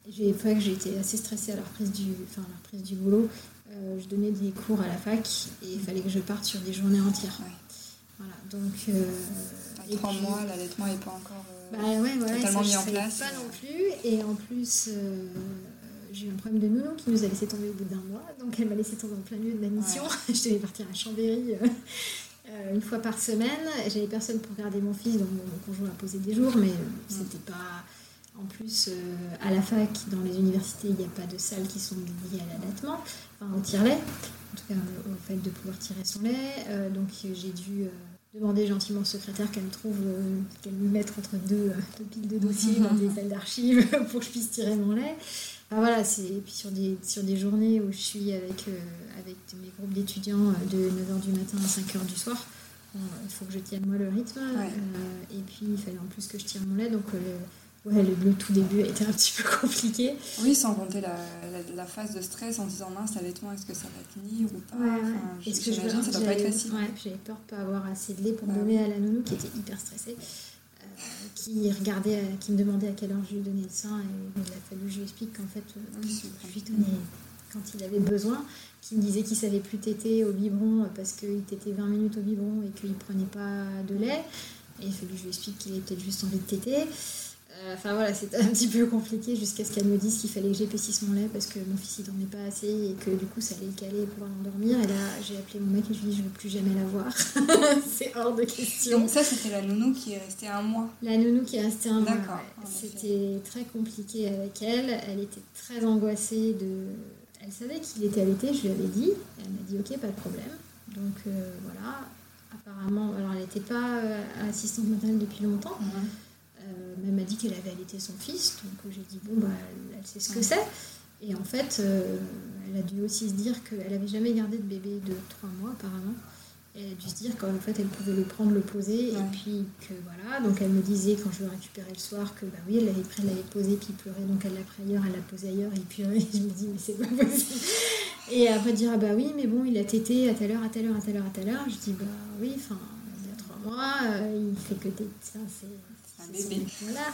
j'ai que j'ai été assez stressée à la reprise du, enfin, la reprise du boulot. Euh, je donnais des cours à la fac et il fallait que je parte sur des journées entières. Voilà, donc. Euh, trois mois, l'allaitement n'est pas encore bah, ouais, totalement mis en place. Pas non plus. Et en plus j'ai eu un problème de nounou qui nous a laissé tomber au bout d'un mois. Donc elle m'a laissé tomber en plein milieu de ma mission. je devais partir à Chambéry euh, euh, une fois par semaine. J'avais personne pour garder mon fils, donc mon conjoint a posé des jours, mais c'était pas. En plus, euh, à la fac, dans les universités, il n'y a pas de salles qui sont dédiées à l'allaitement, enfin au tire-lait, en tout cas au fait de pouvoir tirer son lait. donc j'ai dû demander gentiment au secrétaire qu'elle me trouve, qu'elle me mette entre deux, deux piles de dossiers dans des salles d'archives pour que je puisse tirer mon lait voilà, c'est puis sur des, sur des journées où je suis avec, euh, avec mes groupes d'étudiants euh, de 9h du matin à 5h du soir, il faut que je tienne moi le rythme. Euh, et puis il fallait en plus que je tire mon lait, donc ouais, le, tout début a été un petit peu compliqué. Oui, sans compter la, la, phase de stress en disant mince, l'allaitement, est-ce que ça va tenir ou pas? Est-ce que je ça doit pas être facile. J'avais peur de pas avoir assez de lait pour donner à la nounou qui était hyper stressée qui regardait, qui me demandait à quelle heure je lui donnais le sein. Et il a fallu que je lui explique qu'en fait, euh, je lui donnais quand il avait besoin, qui me disait qu'il savait plus téter au biberon parce qu'il tétait 20 minutes au biberon et qu'il prenait pas de lait. Et il a fallu que je lui explique qu'il avait peut-être juste envie de téter. Euh, enfin voilà, c'était un petit peu compliqué jusqu'à ce qu'elle me dise qu'il fallait que j'épaississe mon lait parce que mon fils il dormait pas assez et que du coup ça allait le caler pour l'endormir. Et là j'ai appelé mon mec et je lui ai dit je veux plus jamais la voir. c'est hors de question. Donc ça c'était la nounou qui est restée un mois. La nounou qui est restée un mois. C'était très compliqué avec elle. Elle était très angoissée de. Elle savait qu'il était allaité, je lui avais dit. Elle m'a dit ok pas de problème. Donc euh, voilà. Apparemment, alors elle n'était pas euh, assistante maternelle depuis longtemps. Euh, elle m'a dit qu'elle avait allaité son fils, donc euh, j'ai dit bon bah elle, sait ce que c'est. Et en fait, euh, elle a dû aussi se dire qu'elle avait jamais gardé de bébé de trois mois apparemment. elle a dû se dire qu'en fait elle pouvait le prendre, le poser, et puis que voilà. Donc elle me disait quand je le récupérais le soir que bah oui, elle l'avait pris, elle l'avait posé, puis il pleurait, donc elle l'a pris ailleurs, elle l'a posé ailleurs, et puis je me dis mais c'est pas possible. Et après dire ah bah oui, mais bon, il a tété à telle heure, à telle heure, à telle heure, à telle heure. Je dis bah oui, enfin il y a trois mois, il fait que téter, ça c'est voilà.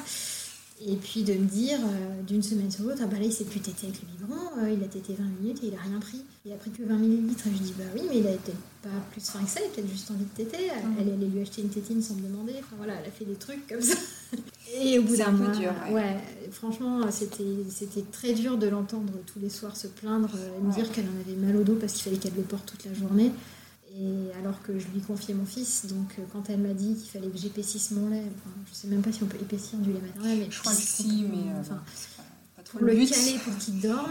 Et puis de me dire euh, d'une semaine sur l'autre, ah bah là il s'est plus tété avec le biberon, euh, il a tété 20 minutes et il a rien pris. Il a pris que 20 millilitres. Et je dis bah oui, mais il a peut-être pas plus faim que ça, il a peut-être juste envie de téter. Mm. Elle allait lui acheter une tétine sans me demander. Enfin voilà, elle a fait des trucs comme ça. Et au bout d'un mois, dur, ouais. franchement, c'était c'était très dur de l'entendre tous les soirs se plaindre et me dire qu'elle en avait mal au dos parce qu'il fallait qu'elle le porte toute la journée. Alors que je lui confiais mon fils, donc euh, quand elle m'a dit qu'il fallait que j'épaississe mon lait, enfin, je sais même pas si on peut épaissir du lait maternel, mais je crois que si, mais euh, enfin, pour le, caler pour qu'il dorme.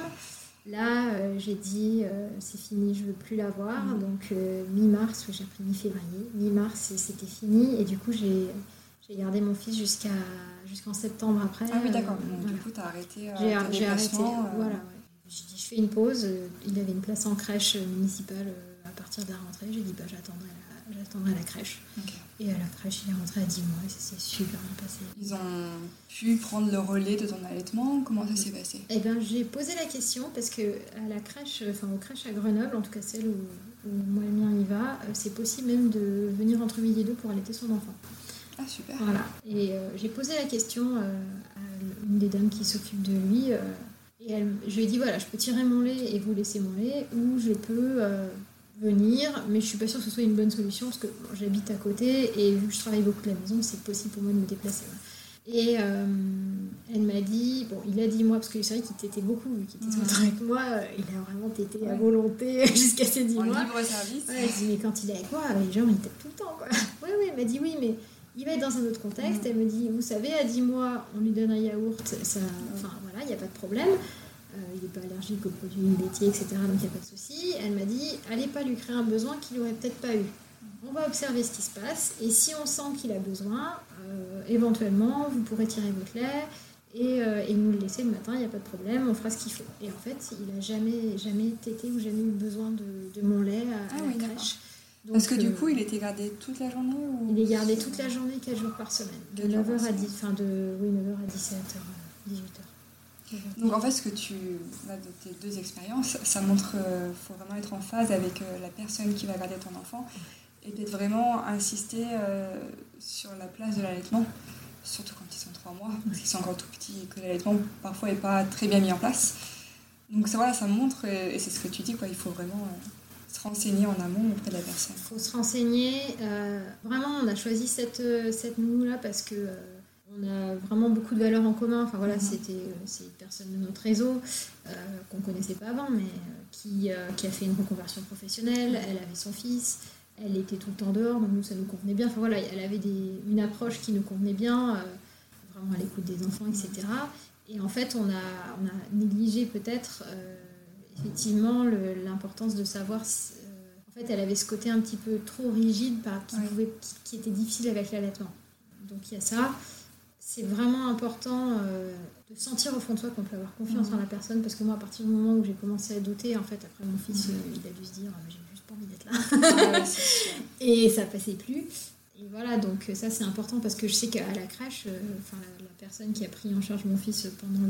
Là, euh, j'ai dit c'est fini, je veux plus l'avoir. Mm. Donc mi-mars, j'ai pris mi-février, mi-mars c'était fini et du coup j'ai gardé mon fils jusqu'à jusqu'en septembre après. Ah oui d'accord. Donc du coup tu as arrêté. j'ai arrêté. Voilà. Ouais. J'ai dit je fais une pause. Il avait une place en crèche municipale partir de la rentrée, j'ai dit bah, j'attendrai la, j'attendrai la crèche. Et à la crèche, il est rentré à 10 mois et ça s'est super bien passé. Ils ont pu prendre le relais de ton allaitement? Comment ça s'est passé? Eh bien, j'ai posé la question parce que à la crèche, enfin aux crèches à Grenoble, en tout cas celle où, moi le mien y va, euh, c'est possible même de venir entre midi et deux pour allaiter son enfant. Ah super. Voilà. Et euh, j'ai posé la question euh, à une des dames qui s'occupe de lui. et elle, je lui ai dit voilà, je peux tirer mon lait et vous laisser mon lait, ou je peux venir, mais je suis pas sûre que ce soit une bonne solution parce que j'habite à côté et vu que je travaille beaucoup de la maison, c'est possible pour moi de me déplacer. Et euh, elle m'a dit, bon, il a dit moi, parce que c'est vrai qu'il t'était beaucoup, vu qu'il était tout avec moi, il a vraiment tété à volonté jusqu'à ses 10 mois. libre service. Ouais, dit, mais quand il est avec moi, les gens, ils têtent tout le temps, quoi. Oui, oui, elle m'a dit, oui, mais il va être dans un autre contexte. Elle me dit, vous savez, à 10 mois, on lui donne un yaourt, ça, enfin voilà, il n'y a pas de problème. Euh, il n'est pas allergique aux produits laitiers, etc. Donc il n'y a pas de souci. Elle m'a dit, allez pas lui créer un besoin qu'il n'aurait peut-être pas eu. On va observer ce qui se passe et si on sent qu'il a besoin, euh, éventuellement, vous pourrez tirer votre lait et, euh, et, nous le laisser le matin, il n'y a pas de problème, on fera ce qu'il faut. Et en fait, il n'a jamais, jamais tété ou jamais eu besoin de, mon lait à, ah la crèche. Parce que du coup, il était gardé toute la journée ou... Il est gardé toute la journée, 4 jours par semaine. De 9h à 10, enfin de oui, 9h à 17h, 18h. Donc en fait, ce que tu as de tes deux expériences, ça montre qu'il euh, faut vraiment être en phase avec euh, la personne qui va garder ton enfant et peut-être vraiment insister euh, sur la place de l'allaitement, surtout quand ils sont trois mois, parce qu'ils sont encore tout petits et que l'allaitement parfois n'est pas très bien mis en place. Donc ça, voilà, ça montre, et, c'est ce que tu dis, quoi, il faut vraiment se renseigner en amont auprès de la personne. Il faut se renseigner. vraiment, on a choisi cette, cette nounou-là parce que on a vraiment beaucoup de valeurs en commun. Enfin voilà, mhm. c'était euh, c'est une personne de notre réseau euh, qu'on connaissait pas avant, mais euh, qui, qui, a fait une reconversion professionnelle. Mhm. Elle avait son fils. Elle était tout le temps dehors, donc nous ça nous convenait bien. Enfin voilà, elle avait des, une approche qui nous convenait bien, vraiment à l'écoute des enfants, etc. Et en fait, on a, on a négligé peut-être effectivement l'importance de savoir. en fait, elle avait ce côté un petit peu trop rigide par, qui, pouvait, qui était difficile avec l'allaitement. Donc il y a ça c'est vraiment important euh, de sentir au fond de soi qu'on peut avoir confiance en la personne parce que moi à partir du moment où j'ai commencé à douter en fait après mon fils euh, il a dû se dire ah, j'ai juste pas envie d'être là. Et ça passait plus. Et voilà donc ça c'est important parce que je sais qu'à la crèche euh, la, personne qui a pris en charge mon fils pendant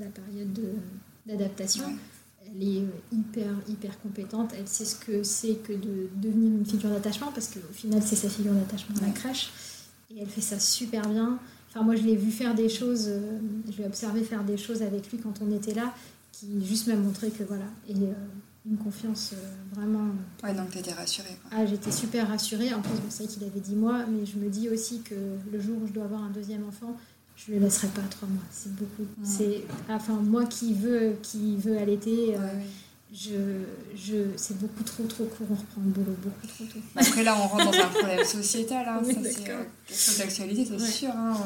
la période d'adaptation elle est hyper hyper compétente. Elle sait ce que c'est que de devenir une figure d'attachement parce qu'au final c'est sa figure d'attachement à la crèche. Et elle fait ça super bien Enfin, moi, je l'ai vu faire des choses, euh, je l'ai observé faire des choses avec lui quand on était là, qui juste m'a montré que voilà. Et euh, une confiance euh, vraiment. Ouais, donc t'étais rassurée. Quoi. Ah, j'étais super rassurée. En plus, bon, c'est vrai qu'il avait dit mois, mais je me dis aussi que le jour où je dois avoir un deuxième enfant, je ne le laisserai pas à trois mois. C'est beaucoup. C'est, enfin, moi qui veux, qui veux allaiter je, je, c'est beaucoup trop trop court, on reprend le boulot beaucoup trop tôt. Après là, on rentre dans un problème sociétal, hein, ça c'est euh, quelque chose d'actualité, c'est sûr. Hein,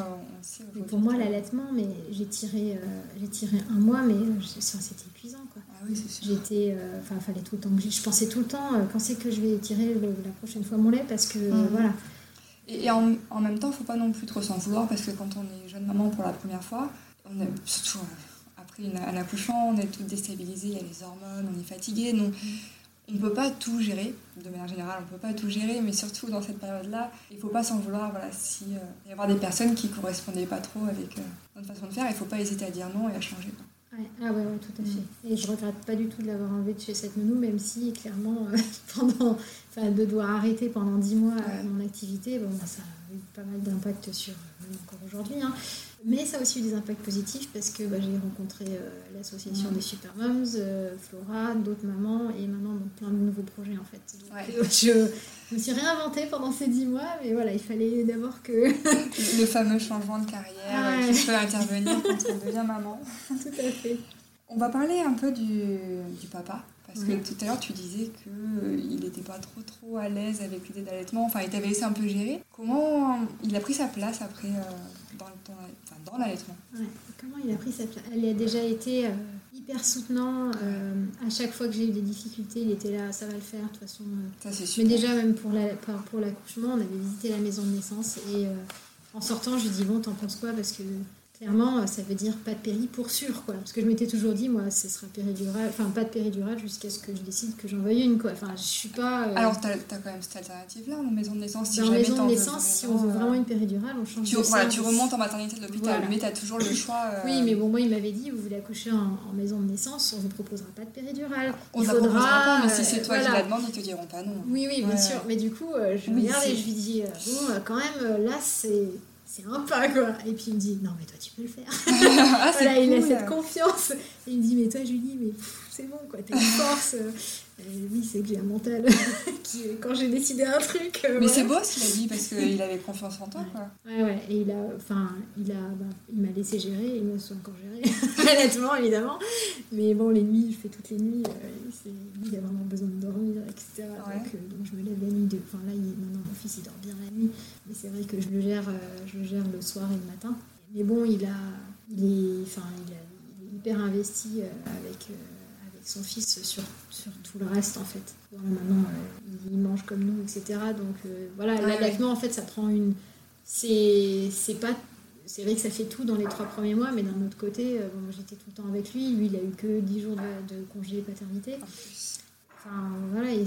pour moi, l'allaitement, mais j'ai tiré, euh, j'ai tiré un mois, mais euh, c'était épuisant. Quoi. Ah oui, c'est sûr. J'étais, enfin, fallait tout le temps que je pensais tout le temps quand c'est que je vais tirer la prochaine fois mon lait, parce que mhm. voilà. Et, en, en, même temps, il ne faut pas non plus trop s'en vouloir, parce que quand on est jeune maman pour la première fois, on est surtout à l'accouchement, on est tout déstabilisé, il y a les hormones, on est fatigué. Donc, on ne peut pas tout gérer, de manière générale, on ne peut pas tout gérer, mais surtout dans cette période-là, il ne faut pas s'en vouloir. Voilà, si euh, y avoir des personnes qui ne correspondaient pas trop avec euh, notre façon de faire, il ne faut pas hésiter à dire non et à changer. Ah ouais, tout à fait. Et je regrette pas du tout de l'avoir enlevé de chez cette nounou, même si clairement, euh, pendant, enfin, de devoir arrêter pendant 10 mois mon activité, bon, ça a eu pas mal d'impact sur, même encore aujourd'hui, hein. Mais ça a aussi eu des impacts positifs parce que bah, j'ai rencontré euh, l'association des Super Moms, euh, Flora, d'autres mamans et maintenant donc, plein de nouveaux projets en fait. Donc, euh, je, me suis réinventée pendant ces dix mois, mais voilà, il fallait d'abord que. Le fameux changement de carrière qui peut intervenir quand on devient maman. Tout à fait. On va parler un peu du, du papa. Parce que tout à l'heure, tu disais qu'il n'était pas trop trop à l'aise avec l'idée d'allaitement. Enfin, il t'avait laissé un peu gérer. Comment il a pris sa place après dans, dans l'allaitement Comment il a pris place Elle a déjà été euh, hyper soutenant. Euh, à chaque fois que j'ai eu des difficultés, il était là, ça va le faire, de toute façon. Euh. ça, Mais déjà, même pour l'accouchement, la, pour on avait visité la maison de naissance et en sortant, je lui dis Bon, t'en penses quoi? Parce que clairement, ça veut dire pas de péri pour sûr, quoi. Parce que je m'étais toujours dit, moi, ce sera péridurale, enfin pas de péridurale jusqu'à ce que je décide que j'en veuille une, quoi. Enfin, je suis pas. Euh, Alors, t'as as quand même cette alternative-là, en maison de naissance. Si en maison de naissance, si on veut vraiment une péridurale, on change tu, de voilà, tu remontes en maternité de l'hôpital, mais t'as toujours le choix. Euh, oui, mais bon, moi, il m'avait dit, vous voulez accoucher en, maison de naissance, on vous proposera pas de péridurale. On il faudra. Pas, mais si c'est toi qui la demande, ils te diront pas non. Oui, oui, bien sûr. Mais du coup, je regarde et je lui dis, bon, quand même, là, c'est c'est un pas quoi. Et puis il me dit non mais toi tu peux le faire. ah, voilà, il a cette confiance. Et il me dit mais toi Julie mais c'est bon quoi, t'as une force. Euh, oui, c'est que j'ai un mental qui, quand j'ai décidé un truc. Euh, mais c'est beau ce qu'il a dit parce qu'il avait confiance en toi, quoi. Ouais, ouais. Et il a, enfin, il a, bah, il m'a laissé gérer et il me laisse encore gérer, honnêtement, évidemment. Mais bon, les nuits, je fais toutes les nuits. Euh, il a vraiment besoin de dormir, etc. Donc, donc, je me lève la nuit. De... Enfin là, il, maintenant mon fils il dort bien la nuit, mais c'est vrai que je le gère, je le gère le soir et le matin. Mais bon, il a, il est, enfin, il, est hyper investi avec son fils sur, sur tout le reste en fait. maintenant, euh, il mange comme nous, etc. Donc euh, voilà, l'allaitement en fait, ça prend une. C'est pas. C'est vrai que ça fait tout dans les trois premiers mois, mais d'un autre côté, euh, bon, j'étais tout le temps avec lui. Lui, il a eu que 10 jours de, de congé paternité. Enfin, voilà. oui,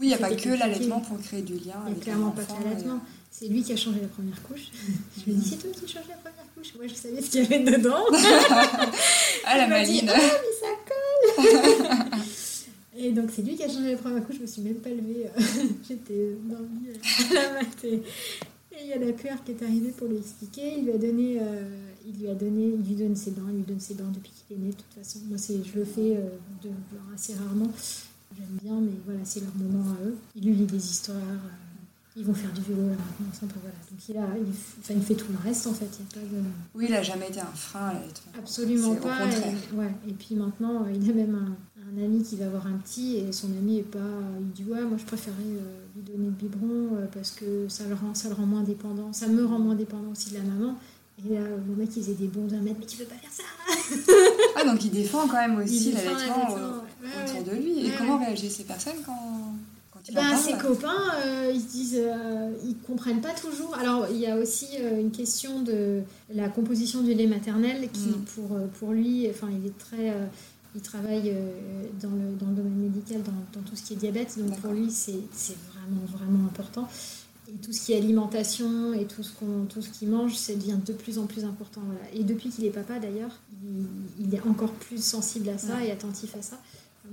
il n'y a pas que l'allaitement pour créer du lien. Il n'y a clairement pas que l'allaitement. C'est lui qui a changé la première couche. Je me dis, c'est toi qui changes la première couche. Moi, je savais ce qu'il y avait dedans. ah, la maline. oh, mais ça Et donc, c'est lui qui a changé la première couche. Je me suis même pas levée. J'étais dormie à la matinée. Et il y a la peur qui est arrivée pour lui expliquer. Il lui a donné, euh, il lui donne ses bains, il lui donne ses bains depuis qu'il est né. De toute façon, moi, je le fais euh, de, assez rarement. J'aime bien, mais voilà, c'est leur moment à eux. Il lui lit des histoires. Euh, ils vont faire du vélo maintenant ensemble. Voilà. Donc il, a, il, enfin, il, fait tout le reste en fait. Il a pas de... Oui, il n'a jamais été un frein à Absolument pas. Et, ouais. et puis maintenant, il a même un, un, ami qui va avoir un petit et son ami est pas. Il dit Ouais, moi je préférais euh, lui donner le biberon euh, parce que ça le, rend, ça le rend moins dépendant. Ça me rend moins dépendant aussi de la maman. Et là, le mec, il faisait des bons d'un mètre, mais tu veux pas faire ça? Ah, donc il défend quand même aussi l'allaitement autour de lui. Et comment réagissent ces personnes quand ben, ses copains, euh, ils disent, euh, ils comprennent pas toujours. Alors, il y a aussi euh, une question de la composition du lait maternel qui, mm. pour, pour lui, enfin, il est très. il travaille dans le, dans, le, domaine médical, dans, dans, tout ce qui est diabète, donc pour lui, c'est vraiment, vraiment important. Et tout ce qui est alimentation et tout ce qu'on tout ce qu'il mange, ça devient de plus en plus important. Et depuis qu'il est papa, d'ailleurs, il, il, est encore plus sensible à ça et attentif à ça.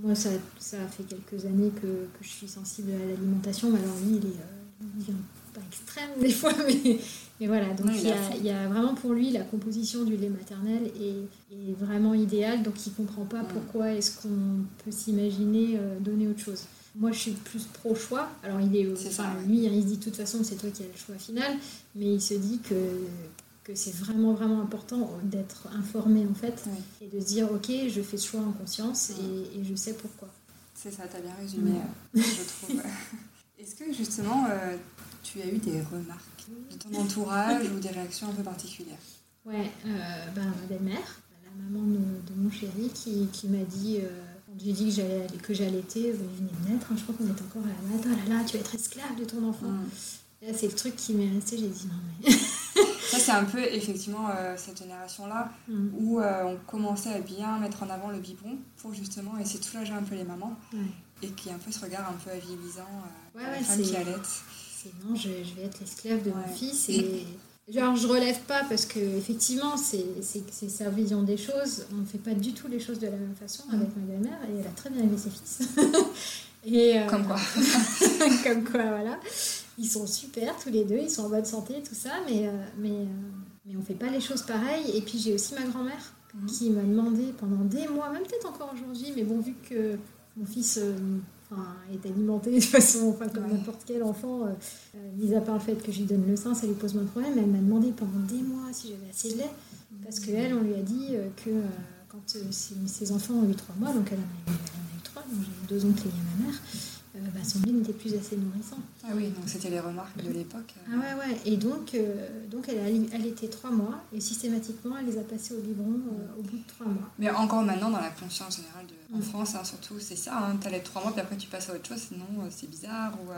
Moi, ça, ça, fait quelques années que, que je suis sensible à l'alimentation. Mais alors, lui, il est, euh, pas extrême des fois, mais, mais voilà. Donc, il, y a, il, y a, vraiment pour lui la composition du lait maternel est, est vraiment idéale. Donc, il comprend pas pourquoi est-ce qu'on peut s'imaginer euh, donner autre chose. Moi, je suis plus pro-choix. Alors, il est, enfin, lui, il se dit de toute façon, c'est toi qui as le choix final. Mais il se dit que que c'est vraiment vraiment important d'être informé en fait et de se dire ok je fais ce choix en conscience et, je sais pourquoi. C'est ça, tu as bien résumé, euh, je trouve. Est-ce que justement euh, tu as eu des remarques de ton entourage ou des réactions un peu particulières? Ouais, euh, ben, ma belle-mère, la maman de, mon chéri qui, qui m'a dit quand j'ai dit que j'allais que j'allaitais, venait de naître, hein, je crois qu'on était encore à la matin, oh là là, tu vas être esclave de ton enfant. Là, c'est le truc qui m'est resté, j'ai dit non mais. Ça, c'est un peu effectivement euh, cette génération-là mm. où euh, on commençait à bien mettre en avant le biberon pour justement essayer de soulager un peu les mamans et qui a un peu ce regard un peu avilisant euh, ouais, la femme qui allait. C'est non, je, je, vais être l'esclave de mon fils et. Genre, je relève pas parce que effectivement, c'est sa vision des choses. On ne fait pas du tout les choses de la même façon avec ma belle-mère et elle a très bien aimé ses fils. et, Comme quoi. Comme quoi, voilà ils sont super tous les deux, ils sont en bonne santé, tout ça, mais, euh, mais, euh, mais on fait pas les choses pareilles. Et puis j'ai aussi ma grand-mère mhm. qui m'a demandé pendant des mois, même peut-être encore aujourd'hui, mais bon, vu que mon fils euh, est alimenté de façon enfin, comme n'importe quel enfant, mis à part le fait que je lui donne le sein, ça lui pose moins de problème, elle m'a demandé pendant des mois si j'avais assez de lait, parce qu'elle, on lui a dit que quand ses, enfants ont eu trois mois, donc elle en a eu, trois, donc j'ai eu deux oncles et ma mère, bah, son lait n'était plus assez nourrissant. Ah oui, donc c'était les remarques de l'époque. Ah ouais, ouais. Et donc, euh, donc elle a allaité trois mois et systématiquement, elle les a passés au biberon euh, au bout de trois mois. Mais encore maintenant, dans la conscience générale de, en France, hein, surtout, c'est ça. Hein, tu allaites trois mois, puis après tu passes à autre chose, sinon euh, c'est bizarre ou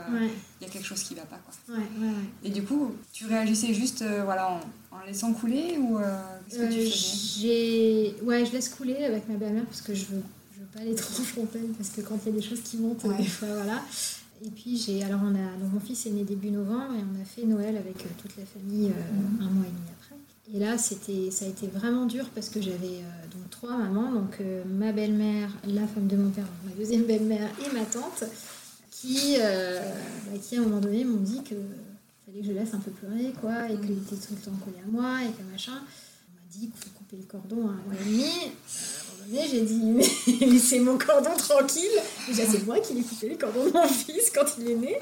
il y a quelque chose qui va pas. Quoi. Ouais, ouais, Et du coup, tu réagissais juste voilà, en, en laissant couler ou qu'est-ce que tu faisais? Ouais, je laisse couler avec ma belle-mère parce que je veux pas aller trop frontal parce que quand il y a des choses qui montent, des fois, voilà. Et puis j'ai, alors on a, donc mon fils est né début novembre et on a fait Noël avec euh, toute la famille euh, un mois et demi après. Et là, c'était, ça a été vraiment dur parce que j'avais euh, donc trois mamans, donc ma belle-mère, la femme de mon père, ma deuxième belle-mère et ma tante, qui, bah, qui à un moment donné m'ont dit que fallait que je laisse un peu pleurer, quoi, et qu'il était tout le temps collé à moi et que machin. On m'a dit qu'il faut couper le cordon à un mois et demi j'ai dit laissez mon cordon tranquille. Déjà, c'est moi qui lui coupé les cordons de mon fils quand il est né.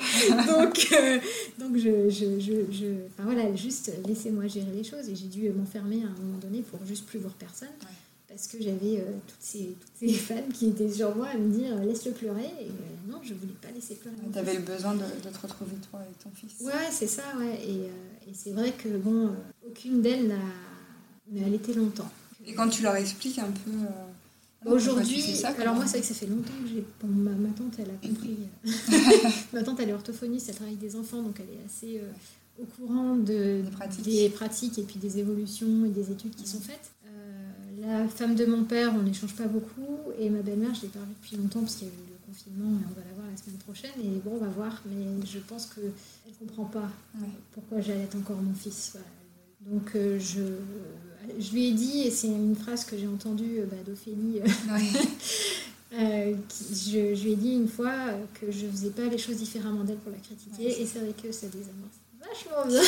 Donc, euh, donc je, je, je, enfin, voilà, juste laissez-moi gérer les choses. Et j'ai dû m'enfermer à un moment donné pour juste plus voir personne. Parce que j'avais euh, toutes, ces, toutes ces femmes qui étaient sur moi à me dire laisse-le pleurer. Et euh, non, je voulais pas laisser pleurer. Tu avais le besoin de, de, te retrouver toi et ton fils. Ouais, c'est ça, ouais. Et, et c'est vrai que bon, aucune d'elles n'a allaité longtemps. Et quand tu leur expliques un peu Aujourd'hui, alors moi c'est vrai que ça fait longtemps que j'ai. ma, tante elle a compris. ma tante elle est orthophoniste, elle travaille avec des enfants donc elle est assez euh, au courant de, des, pratiques. et puis des évolutions et des études qui sont faites. Euh, la femme de mon père, on n'échange pas beaucoup et ma belle-mère je l'ai pas vue depuis longtemps parce qu'il y a eu le confinement et on va la voir la semaine prochaine et bon on va voir mais je pense qu'elle ne comprend pas pourquoi j'allais encore mon fils. Donc euh, je je lui ai dit, et c'est une phrase que j'ai entendue euh, bah, d'Ophélie, euh, euh, je, lui ai dit une fois que je faisais pas les choses différemment d'elle pour la critiquer, et c'est vrai que ça désamorce vachement bien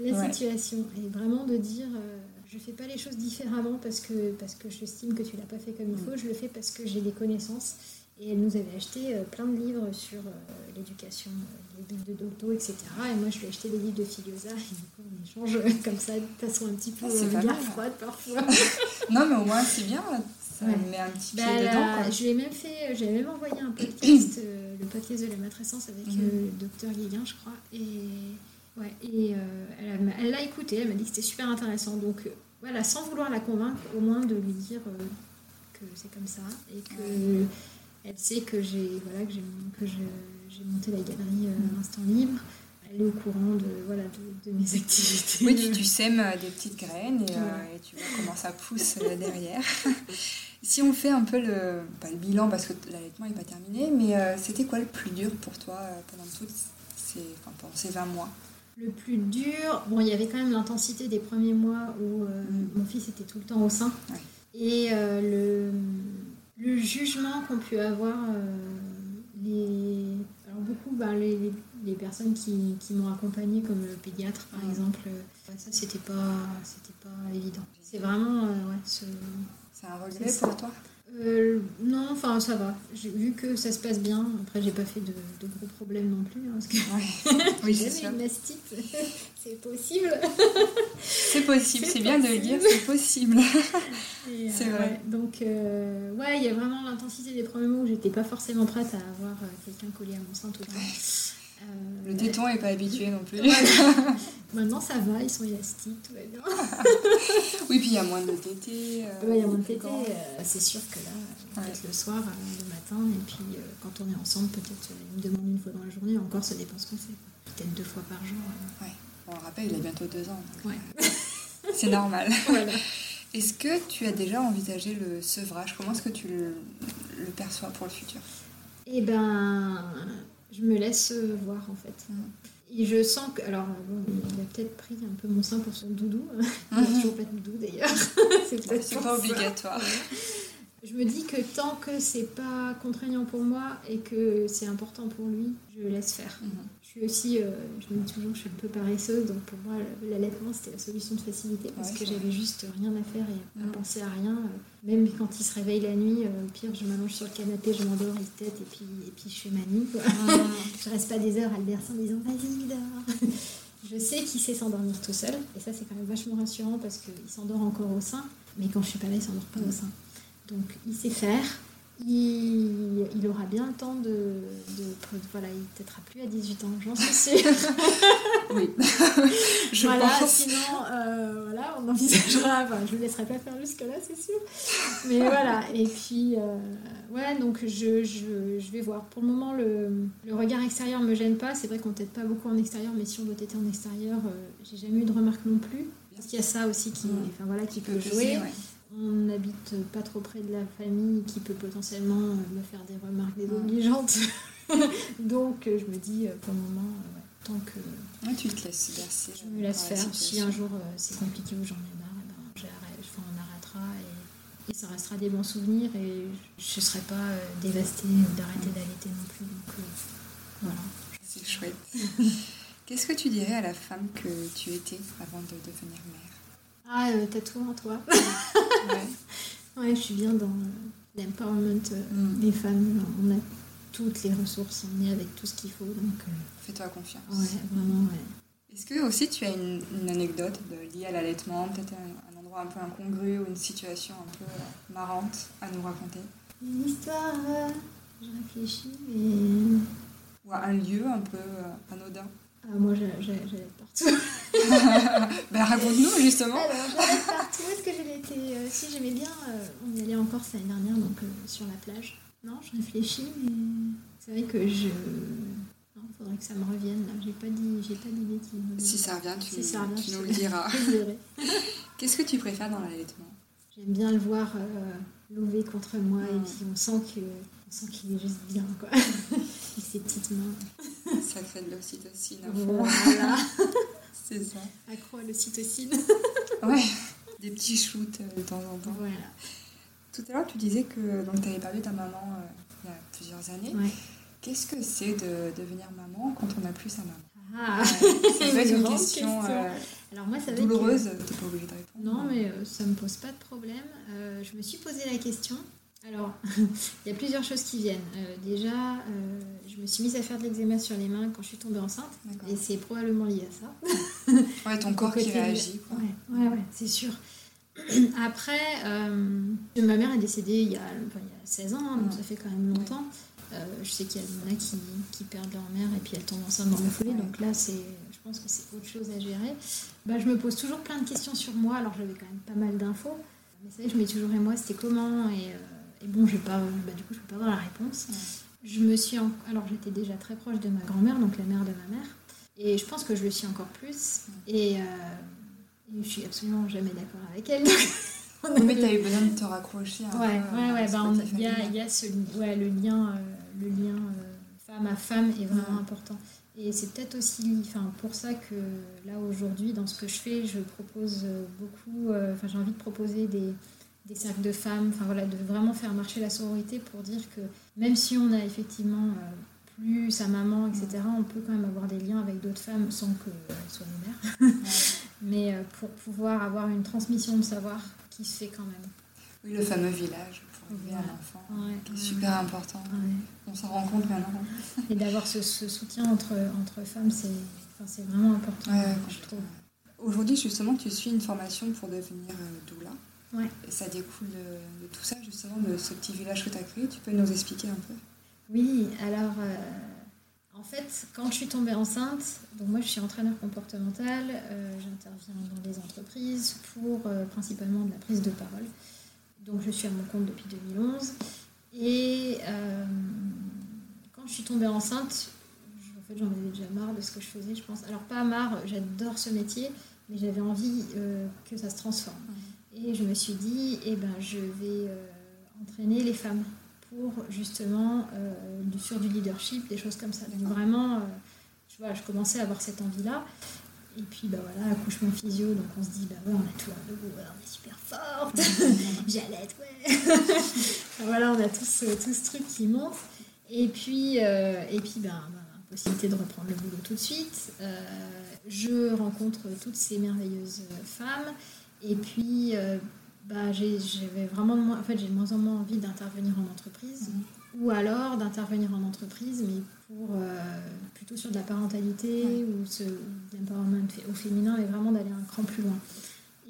la situation. Et vraiment de dire, je fais pas les choses différemment parce que, parce que j'estime que tu l'as pas fait comme il mm. faut, je le fais parce que j'ai des connaissances. Et elle nous avait acheté plein de livres sur l'éducation, les livres de Docto, etc. Et moi, je lui ai acheté des livres de Filiosa. Et on échange comme ça, de façon un petit peu ah, froide parfois. non, mais au moins, c'est bien. Ça met un petit bah, pied dedans. Je l'ai même fait, j'ai même envoyé un podcast, euh, le podcast de la matrescence avec mhm. euh, le docteur Guéguin, je crois. Et, ouais, et euh, elle l'a écouté, elle m'a dit que c'était super intéressant. Donc, voilà, sans vouloir la convaincre, au moins de lui dire que c'est comme ça et que elle sait que j'ai voilà que j'ai monté la galerie euh, Instant Libre. Elle est au courant de, voilà, de, mes activités. Oui, tu, sèmes euh, des petites graines euh, et, tu vois comment ça pousse derrière. si on fait un peu le, pas le bilan, parce que l'allaitement n'est pas terminé, mais c'était quoi le plus dur pour toi pendant, toutes ces, enfin, pendant ces 20 mois? Le plus dur, bon, il y avait quand même l'intensité des premiers mois où mm. mon fils était tout le temps au sein. Et le, le jugement qu'ont pu avoir euh, les, alors beaucoup, bah, les, les, personnes qui, qui m'ont accompagnée, comme le pédiatre par exemple, euh, ça c'était pas, c'était pas évident. C'est vraiment, euh, ouais, C'est un regret pour toi? Euh, non, enfin ça va. Vu que ça se passe bien. Après, j'ai pas fait de, gros problèmes non plus. Hein, parce que oui, c'est une mastite. c'est possible. c'est possible, c'est bien de le dire, c'est possible. c'est euh, vrai. donc, euh, ouais, il y a vraiment l'intensité des premiers mots où j'étais pas forcément prête à avoir quelqu'un collé à mon sein tout le temps. Le téton n'est pas habitué non plus. Maintenant, ça va, ils sont élastiques, tout va bien. oui, puis il y a moins de tétés. Euh, oui, il y a moins de tétés. Euh, c'est sûr que là, peut-être le soir, euh, le matin, et puis quand on est ensemble, peut-être il me demande une fois dans la journée. Encore, ça dépend ce qu'on fait. Peut-être deux fois par jour. Ouais. on le rappelle, il a bientôt deux ans. c'est normal. Est-ce que tu as déjà envisagé le sevrage? Comment est-ce que tu le, perçois pour le futur? Eh ben, je me laisse voir en fait. Et je sens que. Alors, bon, il a peut-être pris un peu mon sein pour son doudou. Il n'a toujours pas de doudou d'ailleurs. c'est peut-être pas obligatoire. Je me dis que tant que c'est pas contraignant pour moi et que c'est important pour lui, je laisse faire. Mhm. Je suis aussi, euh, je me dis toujours que je suis un peu paresseuse, donc pour moi l'allaitement c'était la solution de facilité parce que j'avais juste rien à faire et à mhm. penser à rien. Même quand il se réveille la nuit, euh, au pire je m'allonge sur le canapé, je m'endors, il tête et puis, et puis je fais ma nuit. Quoi. Mhm. je reste pas des heures à le bercer en disant vas-y dors. je sais qu'il sait s'endormir tout seul et ça c'est quand même vachement rassurant parce qu'il s'endort encore au sein, mais quand je suis pas là il s'endort pas au sein. Donc il sait faire il, il aura bien le temps de, de, voilà, il t'aidera plus à 18 ans, j'en suis sûre. oui, je voilà, pense. sinon, euh, voilà, on envisagera, enfin, je ne le laisserai pas faire jusque-là, c'est sûr. Mais voilà, et puis, euh, ouais, donc je, je, je, vais voir. Pour le moment, le, le regard extérieur ne me gêne pas. C'est vrai qu'on t'aide pas beaucoup en extérieur, mais si on doit t'aider en extérieur, euh, j'ai jamais eu de remarques non plus. Parce qu'il y a ça aussi qui, enfin, voilà, qui peut jouer. Ouais. On n'habite pas trop près de la famille qui peut potentiellement me faire des remarques désobligeantes. Donc je me dis, pour le moment, ouais, tant que. Ouais, tu te laisses bercer. Je me laisse faire. Si un jour c'est compliqué ou j'en ai marre, eh ben, j'arrête, enfin, on arrêtera et, et, ça restera des bons souvenirs et je ne serai pas euh, dévastée d'arrêter d'allaiter non plus. Donc euh, voilà. C'est chouette. Qu'est-ce que tu dirais à la femme que tu étais avant de devenir mère? Ah, euh, t'as tout en toi. ouais. ouais, je suis bien dans l'empowerment mm. des femmes. On a toutes les ressources, on est avec tout ce qu'il faut. Donc, euh... Fais-toi confiance. Ouais, vraiment, ouais. Est-ce que aussi tu as une, une anecdote de, liée à l'allaitement, peut-être un, un, endroit un peu incongru ou une situation un peu euh, marrante à nous raconter? Une histoire, euh, je réfléchis, mais. Ou un lieu un peu anodin? Ah, moi, j'allais partout. ben, raconte-nous justement. J'allais partout. Est-ce que j'ai été. Euh, si j'aimais bien, euh, on y allait en Corse l'année dernière, donc euh, sur la plage. Non, je réfléchis, mais c'est vrai que je. Non, il faudrait que ça me revienne. Là, j'ai pas dit, j'ai pas d'idée qui me. Si ça revient, tu, si ça revient, tu nous le diras. Qu'est-ce que tu préfères dans l'allaitement? J'aime bien le voir lever contre moi et puis on sent que on sent qu'il est juste bien quoi. Avec ses petites mains. Ça crée de l'ocytocine. Voilà. C'est ça. Accro à l'ocytocine. ouais. Des petits shoots euh, de temps en temps. Voilà. Tout à l'heure, tu disais que tu avais perdu ta maman euh, il y a plusieurs années. Ouais. Qu'est-ce que c'est de devenir maman quand on n'a plus sa maman? Ah, être une question, question. Euh, Alors moi, ça douloureuse, que... tu n'es pas obligée de répondre. Non, mais euh, ça ne me pose pas de problème. Euh, je me suis posé la question. Alors, il y a plusieurs choses qui viennent. Déjà, je me suis mise à faire de l'eczéma sur les mains quand je suis tombée enceinte. Et c'est probablement lié à ça. ouais, ton corps qui réagit. Quoi. Ouais, ouais, ouais c'est sûr. Après, euh, ma mère est décédée il y a, enfin, il y a 16 ans, donc ça fait quand même longtemps. Euh, je sais qu'il y en a qui, qui, perdent leur mère et puis elles tombent enceintes dans la foulée. Donc là, c'est, je pense que c'est autre chose à gérer. Bah, je me pose toujours plein de questions sur moi. Alors j'avais quand même pas mal d'infos. Mais ça, je me dis toujours, et moi, c'était comment et, euh, et, bon, je pas, bah, du coup, je peux pas avoir la réponse. Je me suis, en... alors j'étais déjà très proche de ma grand-mère, donc la mère de ma mère. Et je pense que je le suis encore plus. Et, euh, je suis absolument jamais d'accord avec elle. Mais tu eu besoin de te raccrocher un ouais, peu. Ouais, ouais, bah, il y a, y a ce, ouais, le lien, euh, le lien euh, femme à femme est vraiment ouais. important. Et c'est peut-être aussi enfin, pour ça que là aujourd'hui, dans ce que je fais, je propose beaucoup, euh, enfin j'ai envie de proposer des, des cercles de femmes, enfin voilà, de vraiment faire marcher la sororité pour dire que même si on a effectivement euh, plus sa maman, etc., on peut quand même avoir des liens avec d'autres femmes sans qu'elles soient nos mères. Mais euh, pour pouvoir avoir une transmission de savoir qui se fait quand même. Oui, le fameux village pour élever Voilà. un enfant, Ouais, qui est ouais. super important. On s'en rend compte maintenant. Et d'avoir ce, ce soutien entre, entre femmes, c'est enfin, vraiment important, je trouve. Aujourd'hui, justement, tu suis une formation pour devenir euh, doula. Ouais. Et ça découle de, de tout ça, justement, de ce petit village que tu as créé. Tu peux nous expliquer un peu? Oui, alors euh, en fait, quand je suis tombée enceinte, donc moi je suis entraîneur comportemental, euh, j'interviens dans les entreprises pour euh, principalement de la prise de parole. Donc je suis à mon compte depuis 2011. Et quand je suis tombée enceinte, en fait j'en avais déjà marre de ce que je faisais, je pense. Alors pas marre, j'adore ce métier, mais j'avais envie que ça se transforme. Et je me suis dit, eh ben, je vais euh, entraîner les femmes pour justement euh, sur du leadership, des choses comme ça. Donc vraiment, euh, je, voilà, je commençais à avoir cette envie-là. Et puis bah voilà, accouchement physio, donc on se dit, bah ouais, on a tout un logo, ouais, on est super forte, j'allaite, ouais. Voilà, on a tout ce, ce truc qui monte. Et puis, et puis ben, ben, possibilité de reprendre le boulot tout de suite. Je rencontre toutes ces merveilleuses femmes. Et puis, euh, bah, j'ai- j'avais vraiment de moins, en fait, j'ai de moins en moins envie d'intervenir en entreprise, ou alors d'intervenir en entreprise, mais pour euh, plutôt sur de la parentalité Ouais. ou ce l'empowerment au féminin, mais vraiment d'aller un cran plus loin.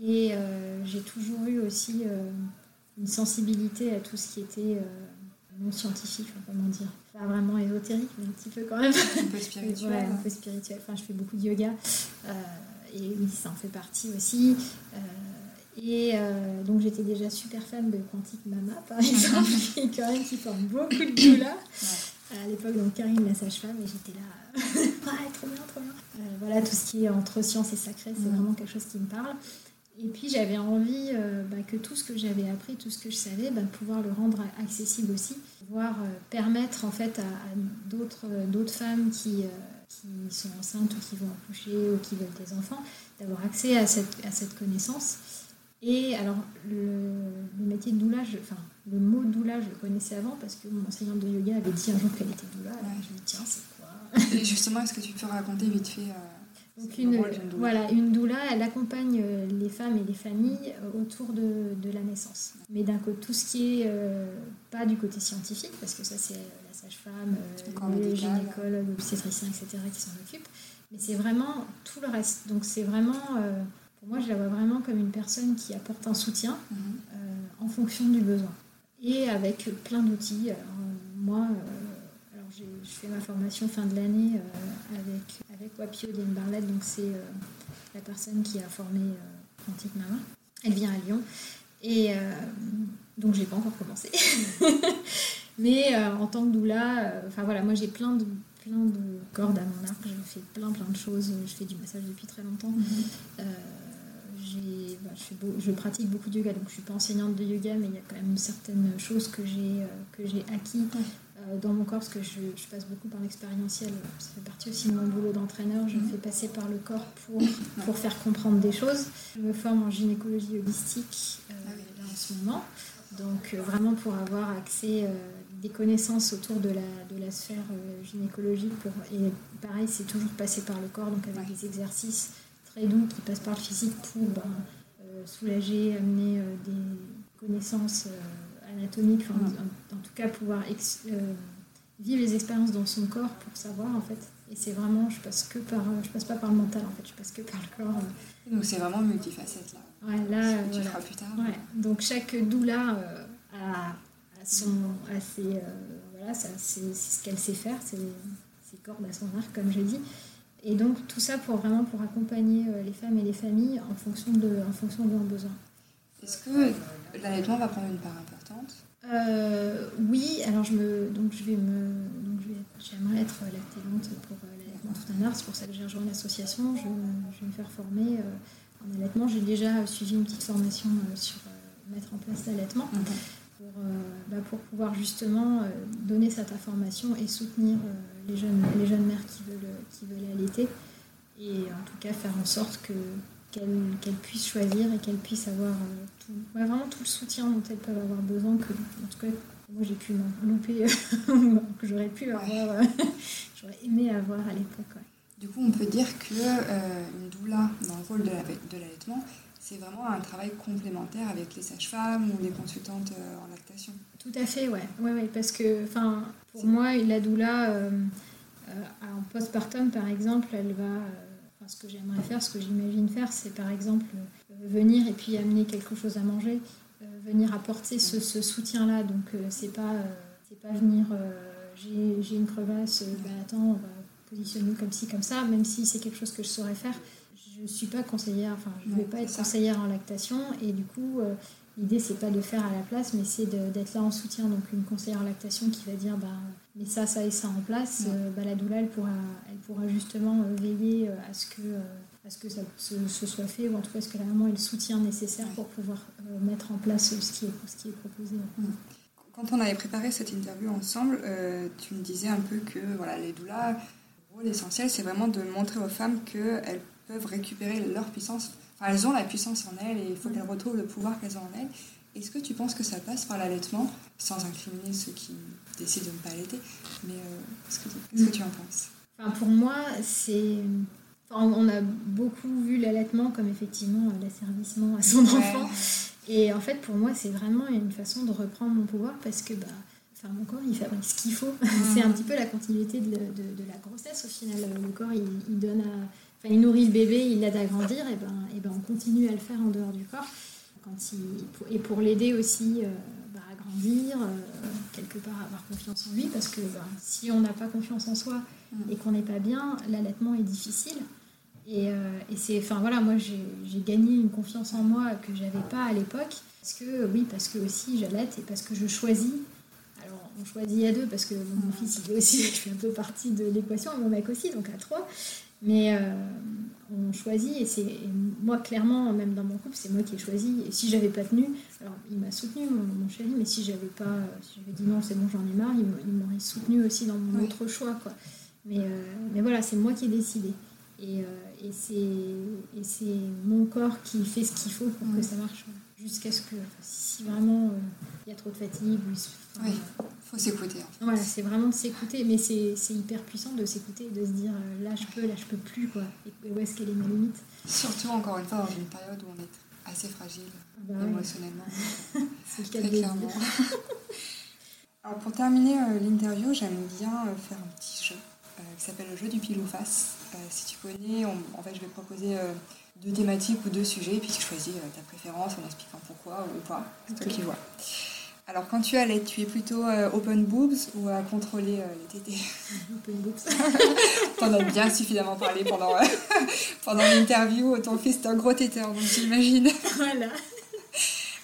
Et euh, j'ai toujours eu aussi une sensibilité à tout ce qui était non scientifique, comment dire, pas vraiment ésotérique, mais un petit peu quand même. Un peu spirituel. ouais, un peu spirituel. Enfin, je fais beaucoup de yoga. Et oui, ça en fait partie aussi. Et euh, donc j'étais déjà super fan de Quantique Mama, par exemple, qui est quand même qui forme beaucoup de doula. À l'époque, donc Karine, la sage-femme, et j'étais là, ouais, trop bien, trop bien. Euh, voilà, tout ce qui est entre science et sacré, c'est vraiment quelque chose qui me parle. Et puis j'avais envie euh, bah, que tout ce que j'avais appris, tout ce que je savais, bah, pouvoir le rendre accessible aussi, pouvoir permettre en fait à, d'autres, d'autres femmes qui, qui sont enceintes ou qui vont accoucher ou qui veulent des enfants, d'avoir accès à cette, à cette connaissance et alors, le, métier de doula, enfin, le mot doula, je le connaissais avant parce que mon enseignante de yoga avait dit un jour qu'elle était doula. Alors je me dis, tiens, c'est quoi? Et justement, est-ce que tu peux raconter vite fait euh, donc une, doula? voilà, une doula, elle accompagne euh, les femmes et les familles euh, autour de, de la naissance. Mais d'un côté, tout ce qui est pas du côté scientifique, parce que ça c'est la sage-femme, les gynécologues, l'obstétricien, etc. qui s'en occupent. Mais c'est vraiment tout le reste. Donc c'est vraiment pour moi, je la vois vraiment comme une personne qui apporte un soutien mhm. euh, en fonction du besoin. Et avec plein d'outils. moi, euh, alors je fais ma formation fin de l'année euh, avec, avec Wapio Barlett, donc c'est la personne qui a formé Quantique Mama. Elle vient à Lyon. Et donc, je n'ai pas encore commencé. Mais en tant que doula, enfin voilà, moi j'ai plein de, plein de cordes à mon arc. Je fais plein plein de choses. Je fais du massage depuis très longtemps. Mhm. Bah, je, je, pratique beaucoup de yoga, donc je ne suis pas enseignante de yoga, mais il y a quand même certaines choses que j'ai euh, j'ai acquis euh, dans mon corps, parce que je, passe beaucoup par l'expérientiel. Ça fait partie aussi de mon boulot d'entraîneur. Je me mhm. fais passer par le corps pour, pour faire comprendre des choses. Je me forme en gynécologie holistique euh, ah en ce moment, donc vraiment pour avoir accès des connaissances autour de la, de la sphère gynécologique. Pour, et pareil, c'est toujours passé par le corps, donc avec des exercices très doux qui passent par le physique pour ben, euh, soulager, amener euh, des connaissances euh, anatomiques, en, tout cas pouvoir vivre les expériences dans son corps pour savoir en fait. Et c'est vraiment, je passe que par, je passe pas par le mental en fait, je passe que par le corps. Donc c'est vraiment multifacette là. Ouais, là, tu feras plus tard. Ouais. Donc chaque doula a, a, son, a ses, voilà, c'est ce qu'elle sait faire, c'est ses cordes à son arc comme je dis. Et donc tout ça pour vraiment pour accompagner euh, les femmes et les familles en fonction de, en fonction de leurs besoins. Est-ce que l'allaitement va prendre une part importante? Euh, Oui, alors je me, donc je vais me, donc j'aimerais être lactélante pour euh, l'allaitement tout un heure. C'est pour ça que j'ai rejoint l'association. Je, je, vais me faire former en allaitement. J'ai déjà suivi une petite formation sur mettre en place l'allaitement. Pour, bah, pour, pouvoir justement donner cette information et soutenir les jeunes, les jeunes mères qui veulent, qui veulent allaiter. Et en tout cas, faire en sorte que, qu'elles, puissent choisir et qu'elles puissent avoir euh, tout, vraiment tout le soutien dont elles peuvent avoir besoin. Que, en tout cas, moi j'ai pu m'en louper, que j'aurais pu avoir, euh, j'aurais aimé avoir à l'époque. Du coup, on peut dire que euh, une dans le rôle de, de l'allaitement, c'est vraiment un travail complémentaire avec les sages-femmes ou les consultantes en lactation. Tout à fait, ouais. ouais, ouais parce que pour moi, la doula, euh, euh, en postpartum, par exemple, elle va. Euh, ce que j'aimerais faire, ce que j'imagine faire, c'est par exemple venir et puis amener quelque chose à manger, venir apporter ce, soutien-là. Donc, c'est pas, c'est pas venir. j'ai une crevasse, ben attends, on va positionner comme ci, comme ça, même si c'est quelque chose que je saurais faire. Je ne suis pas conseillère, enfin, je ne vais pas être conseillère en lactation et du coup, L'idée, c'est pas de faire à la place, mais c'est d'être là en soutien. Donc, une conseillère en lactation qui va dire bah, mais ça, ça et ça en place, euh, bah, la doula, elle pourra, elle pourra justement euh, veiller euh, à ce que, à ce que ça se, soit fait, ou en tout cas, ce que la maman ait le soutien nécessaire pour pouvoir mettre en place ce qui est, ce qui est proposé. Quand on avait préparé cette interview ensemble, tu me disais un peu que voilà, les doulas, le rôle essentiel, c'est vraiment de montrer aux femmes qu'elles peuvent récupérer leur puissance elles ont la puissance en elles et il faut qu'elles retrouvent le pouvoir qu'elles ont en elles. Est-ce que tu penses que ça passe par l'allaitement, sans incriminer ceux qui décident de ne pas allaiter Mais euh, qu'est-ce que, tu en penses? Enfin, Pour moi, c'est. on a beaucoup vu l'allaitement comme effectivement l'asservissement à son enfant. Et en fait, pour moi, c'est vraiment une façon de reprendre mon pouvoir parce que bah, enfin, mon corps, il fabrique ce qu'il faut. c'est un petit peu la continuité de, la grossesse au final. Le corps, il donne à enfin, il nourrit le bébé, il l'aide à grandir, et ben, et ben on continue à le faire en dehors du corps. Quand il, et pour l'aider aussi euh, bah, à grandir, euh, quelque part avoir confiance en lui, parce que ben, si on n'a pas confiance en soi Mm. et qu'on n'est pas bien, l'allaitement est difficile. Et, euh, et c'est, enfin voilà, moi j'ai gagné une confiance en moi que j'avais pas à l'époque. Parce que, oui, parce que aussi j'allaite et parce que je choisis. Alors on choisit à deux parce que mon Mm. fils il est aussi, je fais un peu partie de l'équation, et mon mec aussi, donc à trois. Mais euh, on choisit et c'est moi clairement, même dans mon couple, c'est moi qui ai choisi. Et si j'avais pas tenu, alors il m'a soutenu mon, mon chéri, mais si j'avais pas, euh, si j'avais dit non, c'est bon, j'en ai marre, il m'aurait soutenu aussi dans mon Oui. autre choix, quoi. Mais, euh, mais voilà, c'est moi qui ai décidé. Et, et c'est mon corps qui fait ce qu'il faut pour que ça marche. Jusqu'à ce que, enfin, si vraiment il y a trop de fatigue, ou il enfin, Oui. faut s'écouter. en fait. voilà, c'est vraiment de s'écouter, mais c'est c'est hyper puissant de s'écouter et de se dire euh, là je peux, là je peux plus, quoi. Et où est-ce qu'elle est ma limite? Surtout, encore une fois, dans une période où on est assez fragile Ah bah ouais, émotionnellement. C'est le cas Très de le clairement. dire. Alors pour terminer euh, l'interview, j'aime bien euh, faire un petit jeu euh, qui s'appelle le jeu du pile ou face. Si tu connais, on- en fait je vais proposer deux thématiques ou deux sujets, et puis tu choisis ta préférence en expliquant pourquoi ou pas. C'est toi qui vois. Alors quand tu allais, tu es plutôt euh, open boobs ou à contrôler euh, les tétés? Open boobs. T'en as bien suffisamment parlé pendant, euh, pendant l'interview. Ton fils est un gros téteur, donc j'imagine. voilà.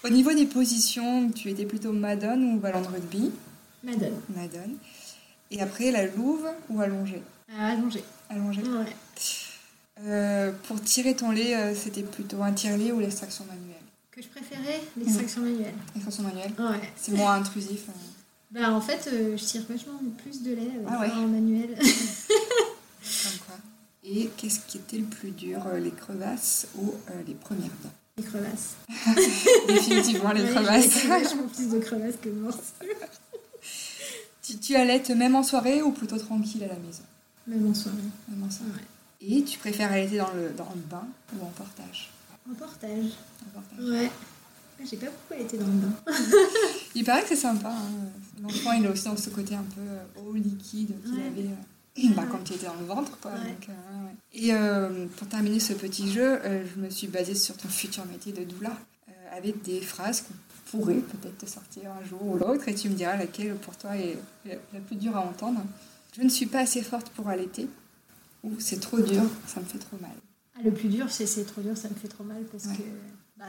Au niveau des positions, tu étais plutôt Madone ou ballon de rugby? Madone. Madone. Et après, la louve ou allongée? À allonger. Allongée. Ouais. Pour tirer ton lait, c'était plutôt un tire-lait ou l'extraction manuelle? Que je préférais l'extraction manuelle. L'extraction manuelle, Ouais. c'est moins intrusif. euh. Bah en fait, euh, je tire vachement plus de lait avec Ah ouais. un manuel. Comme quoi. Et qu'est-ce qui était le plus dur, euh, les crevasses ou euh, les premières dents? Les crevasses. Définitivement les Ouais, crevasses. j'ai vachement plus de crevasses que de morsures. tu, tu allaites même en soirée ou plutôt tranquille à la maison? Même en soirée. Même en soirée. Ouais. Et tu préfères allaiter dans le, dans le bain ou en portage? En portage. En portage. Ouais. Ah, J'ai pas beaucoup été dans le bain. Il paraît que c'est sympa. hein. L'enfant, il a aussi dans ce côté un peu euh, eau liquide qu'il Ouais. avait euh, bah, quand il était dans le ventre. Quoi. Ouais. Donc, euh, ouais. Et euh, pour terminer ce petit jeu, je me suis basée sur ton futur métier de doula avec des phrases qu'on pourrait peut-être te sortir un jour ou l'autre et tu me diras laquelle pour toi est la la plus dure à entendre. Je ne suis pas assez forte pour allaiter ou c'est trop dur, ça me fait trop mal. Ah, le plus dur, c'est c'est trop dur, ça me fait trop mal parce Ouais. que bah,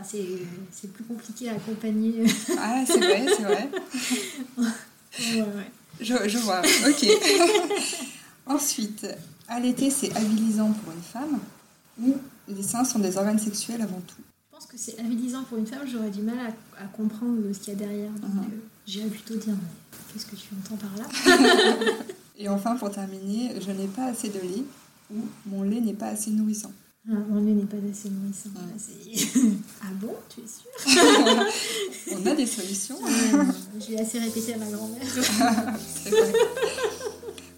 c'est plus compliqué à accompagner. Ah, c'est vrai, c'est vrai. ouais, ouais. Je, je vois, ok. Ensuite, allaiter, c'est habilisant pour une femme ou les seins sont des organes sexuels avant tout Je pense que c'est avilisant pour une femme, j'aurais du mal à, à comprendre ce qu'il y a derrière. Donc Mhm. euh, j'irais plutôt dire qu'est-ce que tu entends par là? Et enfin, pour terminer, je n'ai pas assez de lait ou mon lait n'est pas assez nourrissant. Ah, Mon lait n'est pas assez nourrissant. Ouais. Ah, ah bon Tu es sûre? On a des solutions. Euh, Je l'ai assez répété à ma grand-mère.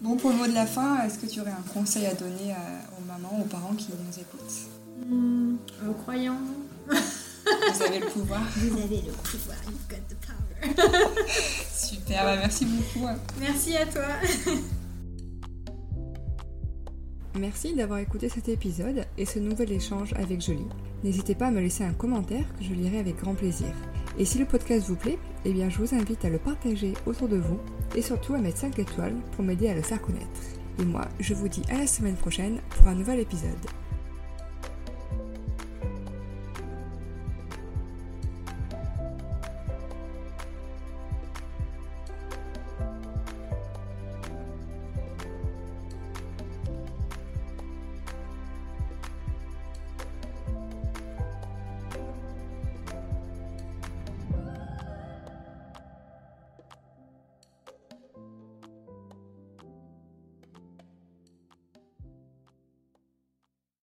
Bon, pour le mot de la fin, est-ce que tu aurais un conseil à donner à- aux mamans, aux parents qui nous écoutent? Hmm, aux croyants, Vous avez le pouvoir. vous avez le pouvoir, you've got the power. Super, bah, merci beaucoup. Merci à toi. Merci d'avoir écouté cet épisode et ce nouvel échange avec Jolie. N'hésitez pas à me laisser un commentaire que je lirai avec grand plaisir. Et si le podcast vous plaît, eh bien je vous invite à le partager autour de vous et surtout à mettre 5 étoiles pour m'aider à le faire connaître. Et moi, je vous dis à la semaine prochaine pour un nouvel épisode.